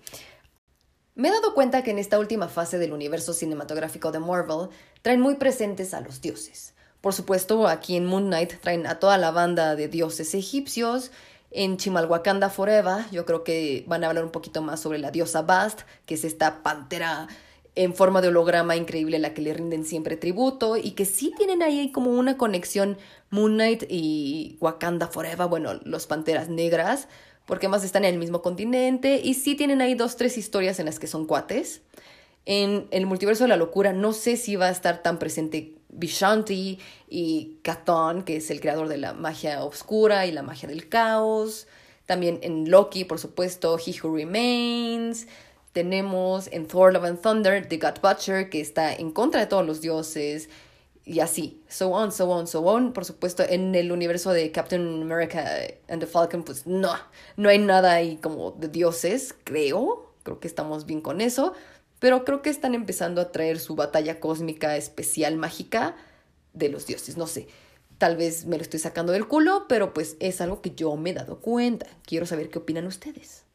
Me he dado cuenta que en esta última fase del universo cinematográfico de Marvel traen muy presentes a los dioses. Por supuesto, aquí en Moon Knight traen a toda la banda de dioses egipcios. En Chimalhuacanda Forever, yo creo que van a hablar un poquito más sobre la diosa Bast, que es esta pantera en forma de holograma increíble a la que le rinden siempre tributo y que sí tienen ahí como una conexión Moon Knight y Wakanda Forever, bueno, los Panteras Negras, porque más están en el mismo continente y sí tienen ahí dos, tres historias en las que son cuates. En el multiverso de la locura no sé si va a estar tan presente Vishanti y Katon, que es el creador de la magia oscura y la magia del caos. También en Loki, por supuesto, He Who Remains. Tenemos en Thor Love and Thunder The God Butcher, que está en contra de todos los dioses. Y así, so on, so on, so on. Por supuesto, en el universo de Captain America and the Falcon, pues no, no hay nada ahí como de dioses, creo. Creo que estamos bien con eso. Pero creo que están empezando a traer su batalla cósmica especial mágica de los dioses. No sé, tal vez me lo estoy sacando del culo, pero pues es algo que yo me he dado cuenta. Quiero saber qué opinan ustedes.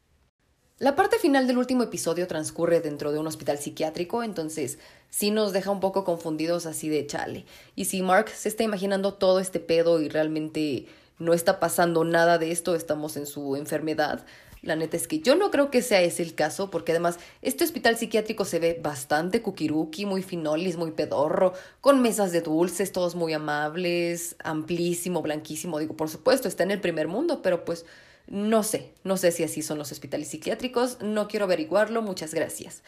La parte final del último episodio transcurre dentro de un hospital psiquiátrico, entonces sí nos deja un poco confundidos así de chale. Y si Mark se está imaginando todo este pedo y realmente no está pasando nada de esto, estamos en su enfermedad, la neta es que yo no creo que sea ese el caso, porque además este hospital psiquiátrico se ve bastante kukiruki, muy finolis, muy pedorro, con mesas de dulces, todos muy amables, amplísimo, blanquísimo. Digo, por supuesto, está en el primer mundo, pero pues no sé, no sé si así son los hospitales psiquiátricos, no quiero averiguarlo, muchas gracias.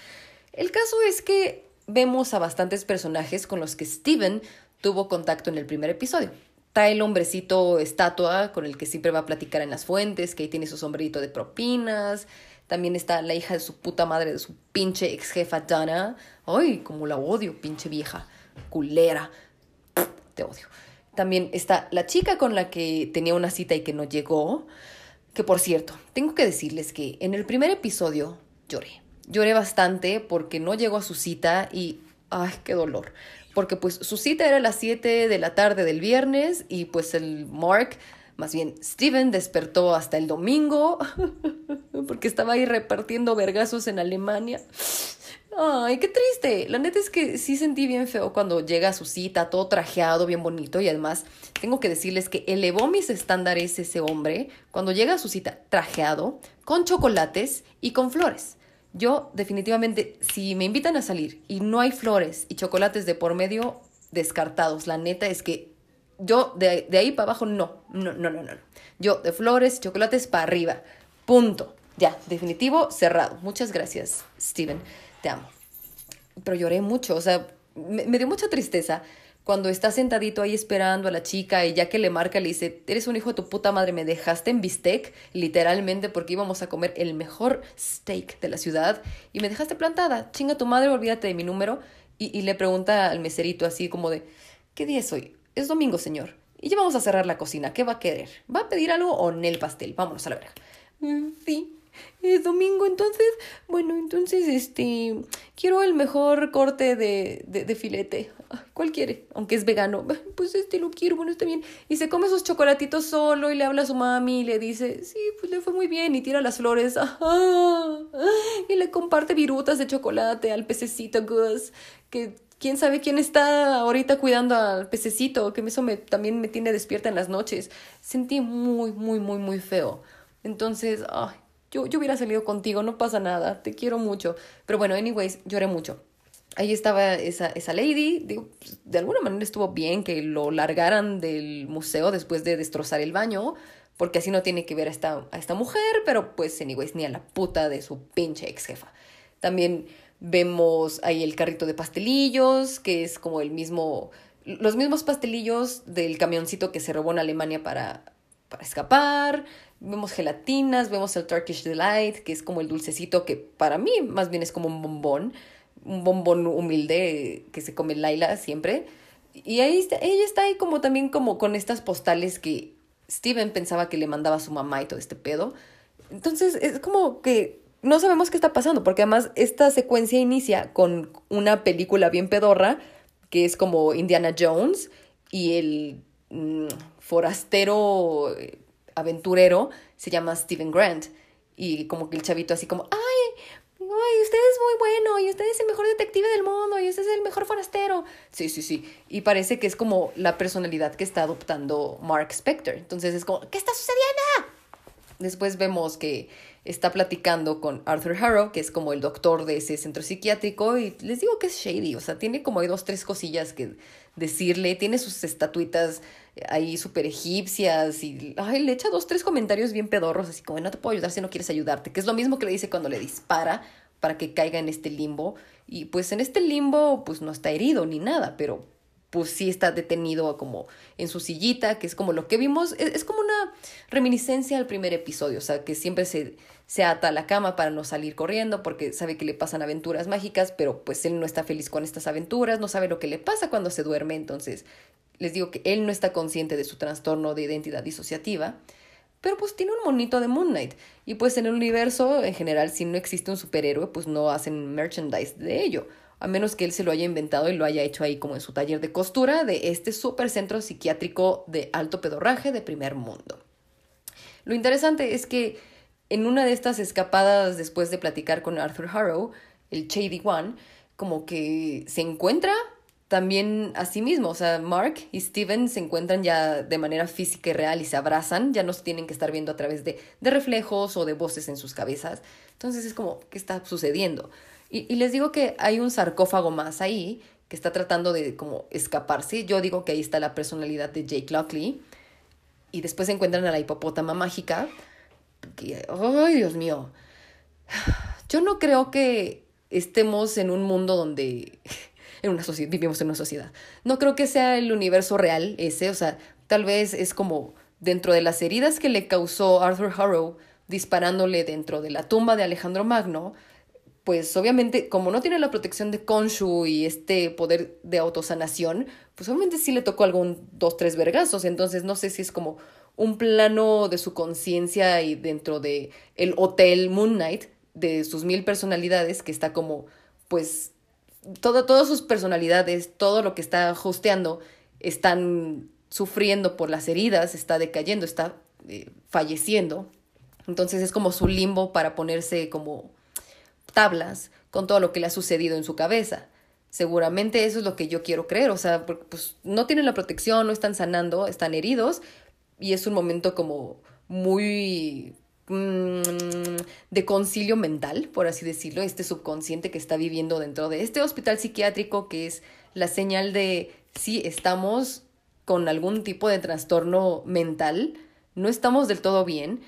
El caso es que vemos a bastantes personajes con los que Steven tuvo contacto en el primer episodio. Está el hombrecito estatua con el que siempre va a platicar en las fuentes, que ahí tiene su sombrerito de propinas. También está la hija de su puta madre, de su pinche ex jefa Dana. Ay, como la odio, pinche vieja, culera. Te odio. También está la chica con la que tenía una cita y que no llegó. Que por cierto, tengo que decirles que en el primer episodio lloré. Lloré bastante porque no llegó a su cita y ¡ay, qué dolor! Porque pues su cita era a las 7 de la tarde del viernes y pues el Mark, más bien Steven, despertó hasta el domingo porque estaba ahí repartiendo vergazos en Alemania. Ay, qué triste. La neta es que sí sentí bien feo cuando llega a su cita, todo trajeado, bien bonito. Y además, tengo que decirles que elevó mis estándares ese hombre cuando llega a su cita trajeado, con chocolates y con flores. Yo, definitivamente, si me invitan a salir y no hay flores y chocolates de por medio, descartados. La neta es que yo de, de ahí para abajo no, no, no, no, no. Yo de flores, chocolates para arriba. Punto. Ya, definitivo, cerrado. Muchas gracias, Steven. Te amo. Pero lloré mucho, o sea, me, me dio mucha tristeza cuando está sentadito ahí esperando a la chica y ya que le marca le dice, eres un hijo de tu puta madre, me dejaste en bistec, literalmente porque íbamos a comer el mejor steak de la ciudad y me dejaste plantada, chinga tu madre, olvídate de mi número y, y le pregunta al meserito así como de, ¿qué día es hoy? Es domingo, señor. Y ya vamos a cerrar la cocina, ¿qué va a querer? ¿Va a pedir algo o en el pastel? Vámonos a la verga. "Mm, Sí, es domingo, entonces, bueno, entonces, este, quiero el mejor corte de, de, filete. ¿Cuál quiere? Aunque es vegano. "Ay, Pues este lo quiero, bueno, está bien. Y se come esos chocolatitos solo y le habla a su mami y le dice, sí, pues le fue muy bien y tira las flores. Y le comparte virutas de chocolate al pececito Gus, que quién sabe quién está ahorita cuidando al pececito, que eso me, también me tiene despierta en las noches. Sentí muy, muy, muy, muy feo. Entonces, ay, yo, yo hubiera salido contigo, no pasa nada, te quiero mucho. Pero bueno, anyways, lloré mucho. Ahí estaba esa, esa lady, digo, pues, de alguna manera estuvo bien que lo largaran del museo después de destrozar el baño, porque así no tiene que ver a esta, a esta mujer, pero pues anyways, ni a la puta de su pinche ex jefa. También vemos ahí el carrito de pastelillos, que es como el mismo, los mismos pastelillos del camioncito que se robó en Alemania para, para escapar. Vemos gelatinas, vemos el Turkish Delight, que es como el dulcecito que para mí más bien es como un bombón, un bombón humilde que se come Laila siempre. Y ahí está, ella está ahí como también como con estas postales que Steven pensaba que le mandaba a su mamá y todo este pedo. Entonces es como que no sabemos qué está pasando, porque además esta secuencia inicia con una película bien pedorra, que es como Indiana Jones y el mm, forastero eh, aventurero se llama Steven Grant. Y como que el chavito así como, ay, ay, usted es muy bueno, y usted es el mejor detective del mundo, y usted es el mejor forastero. Sí, sí, sí. Y parece que es como la personalidad que está adoptando Mark Spector. Entonces es como, ¿qué está sucediendo? Después vemos que está platicando con Arthur Harrow, que es como el doctor de ese centro psiquiátrico, y les digo que es shady, o sea, tiene como hay dos, tres cosillas que decirle, tiene sus estatuitas ahí súper egipcias, y ay, le echa dos, tres comentarios bien pedorros, así como, no te puedo ayudar si no quieres ayudarte, que es lo mismo que le dice cuando le dispara para que caiga en este limbo, y pues en este limbo, pues no está herido ni nada, pero pues sí está detenido como en su sillita, que es como lo que vimos, es, es, como una reminiscencia al primer episodio, o sea, que siempre se, se ata a la cama para no salir corriendo porque sabe que le pasan aventuras mágicas, pero pues él no está feliz con estas aventuras, no sabe lo que le pasa cuando se duerme, entonces les digo que él no está consciente de su trastorno de identidad disociativa, pero pues tiene un monito de Moon Knight. Y pues en el universo, en general, si no existe un superhéroe, pues no hacen merchandise de ello a menos que él se lo haya inventado y lo haya hecho ahí como en su taller de costura de este super centro psiquiátrico de alto pedorraje de primer mundo. Lo interesante es que en una de estas escapadas después de platicar con Arthur Harrow, el Shady One, como que se encuentra también a sí mismo, o sea, Mark y Steven se encuentran ya de manera física y real y se abrazan, ya no se tienen que estar viendo a través de, de reflejos o de voces en sus cabezas. Entonces es como, ¿qué está sucediendo? Y, y, les digo que hay un sarcófago más ahí que está tratando de como escaparse. Yo digo que ahí está la personalidad de Jake Lockley. Y después se encuentran a la hipopótama mágica. ¡Ay, Dios mío! Yo no creo que estemos en un mundo donde en una sociedad, vivimos en una sociedad. No creo que sea el universo real ese, o sea, tal vez es como dentro de las heridas que le causó Arthur Harrow disparándole dentro de la tumba de Alejandro Magno, pues obviamente, como no tiene la protección de Konshu y este poder de autosanación, pues obviamente sí le tocó algún dos, tres vergazos. Entonces no sé si es como un plano de su conciencia y dentro de el hotel Moon Knight, de sus mil personalidades, que está como, pues, todo, todas sus personalidades, todo lo que está hosteando, están sufriendo por las heridas, está decayendo, está eh, falleciendo. Entonces es como su limbo para ponerse como tablas con todo lo que le ha sucedido en su cabeza. Seguramente eso es lo que yo quiero creer, o sea, pues no tienen la protección, no están sanando, están heridos y es un momento como muy de concilio mental, por así decirlo, este subconsciente que está viviendo dentro de este hospital psiquiátrico que es la señal de sí estamos con algún tipo de trastorno mental, no estamos del todo bien,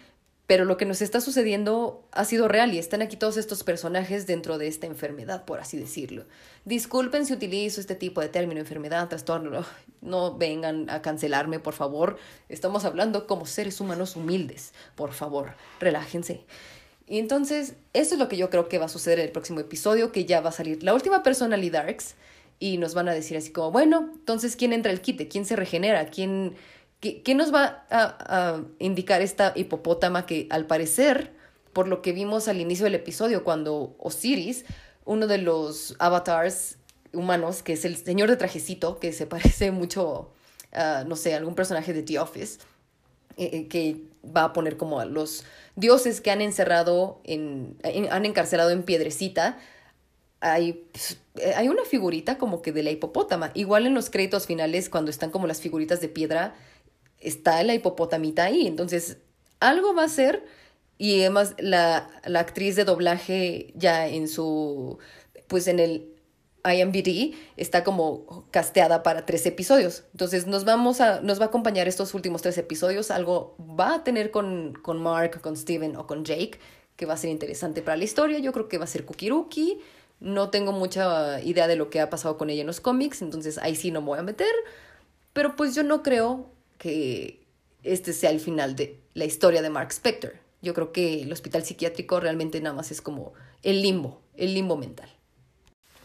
pero lo que nos está sucediendo ha sido real y están aquí todos estos personajes dentro de esta enfermedad, por así decirlo. Disculpen si utilizo este tipo de término, enfermedad, trastorno, no vengan a cancelarme, por favor. Estamos hablando como seres humanos humildes, por favor, relájense. Y entonces, eso es lo que yo creo que va a suceder en el próximo episodio, que ya va a salir la última persona, Darks, y nos van a decir así como, bueno, entonces, ¿quién entra al quite? ¿Quién se regenera? ¿Quién ¿Qué, nos va a, indicar esta hipopótama que al parecer, por lo que vimos al inicio del episodio, cuando Osiris, uno de los avatars humanos, que es el señor de trajecito, que se parece mucho a, no sé, algún personaje de The Office, eh, eh, que va a poner como a los dioses que han encerrado, en, han encarcelado en piedrecita, hay, pues, eh, hay una figurita como que de la hipopótama. Igual en los créditos finales, cuando están como las figuritas de piedra, está la hipopotamita ahí. Entonces, algo va a ser. Y además, la, la actriz de doblaje ya en su. Pues en el IMBD está como casteada para tres episodios. Entonces nos vamos a, nos va a acompañar estos últimos tres episodios. Algo va a tener con, con Mark, con Steven o con Jake, que va a ser interesante para la historia. Yo creo que va a ser Kukiruki. No tengo mucha idea de lo que ha pasado con ella en los cómics, entonces ahí sí no me voy a meter. Pero pues yo no creo que este sea el final de la historia de Mark Spector. Yo creo que el hospital psiquiátrico realmente nada más es como el limbo, el limbo mental.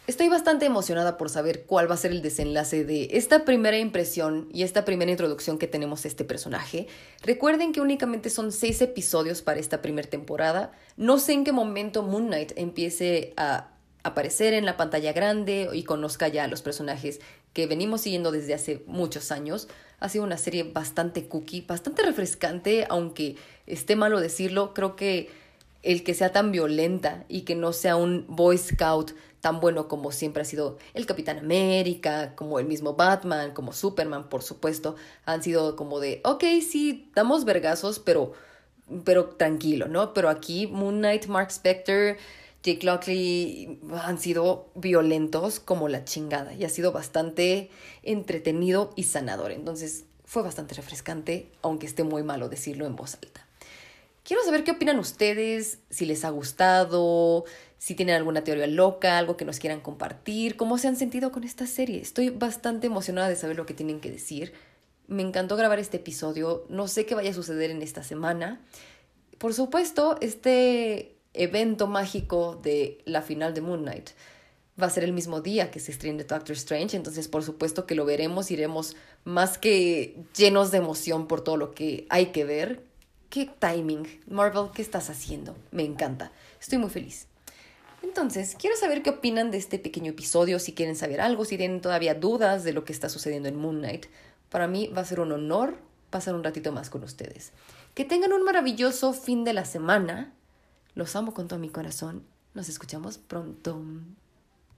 Estoy bastante emocionada por saber cuál va a ser el desenlace de esta primera impresión y esta primera introducción que tenemos a este personaje. Recuerden que únicamente son seis episodios para esta primera temporada. No sé en qué momento Moon Knight empiece a aparecer en la pantalla grande y conozca ya a los personajes que venimos siguiendo desde hace muchos años. Ha sido una serie bastante cookie, bastante refrescante, aunque esté malo decirlo, creo que el que sea tan violenta y que no sea un Boy Scout tan bueno como siempre ha sido el Capitán América, como el mismo Batman, como Superman, por supuesto, han sido como de, ok, sí, damos vergazos, pero, pero tranquilo, ¿no? Pero aquí Moon Knight, Mark Spector, Jake Lockley han sido violentos como la chingada y ha sido bastante entretenido y sanador. Entonces fue bastante refrescante, aunque esté muy malo decirlo en voz alta. Quiero saber qué opinan ustedes, si les ha gustado, si tienen alguna teoría loca, algo que nos quieran compartir, cómo se han sentido con esta serie. Estoy bastante emocionada de saber lo que tienen que decir. Me encantó grabar este episodio, no sé qué vaya a suceder en esta semana. Por supuesto, este evento mágico de la final de Moon Knight. Va a ser el mismo día que se estrene Doctor Strange, entonces por supuesto que lo veremos, iremos más que llenos de emoción por todo lo que hay que ver. ¿Qué timing? Marvel, ¿qué estás haciendo? Me encanta. Estoy muy feliz. Entonces, quiero saber qué opinan de este pequeño episodio, si quieren saber algo, si tienen todavía dudas de lo que está sucediendo en Moon Knight. Para mí va a ser un honor pasar un ratito más con ustedes. Que tengan un maravilloso fin de la semana los amo con todo mi corazón. Nos escuchamos pronto.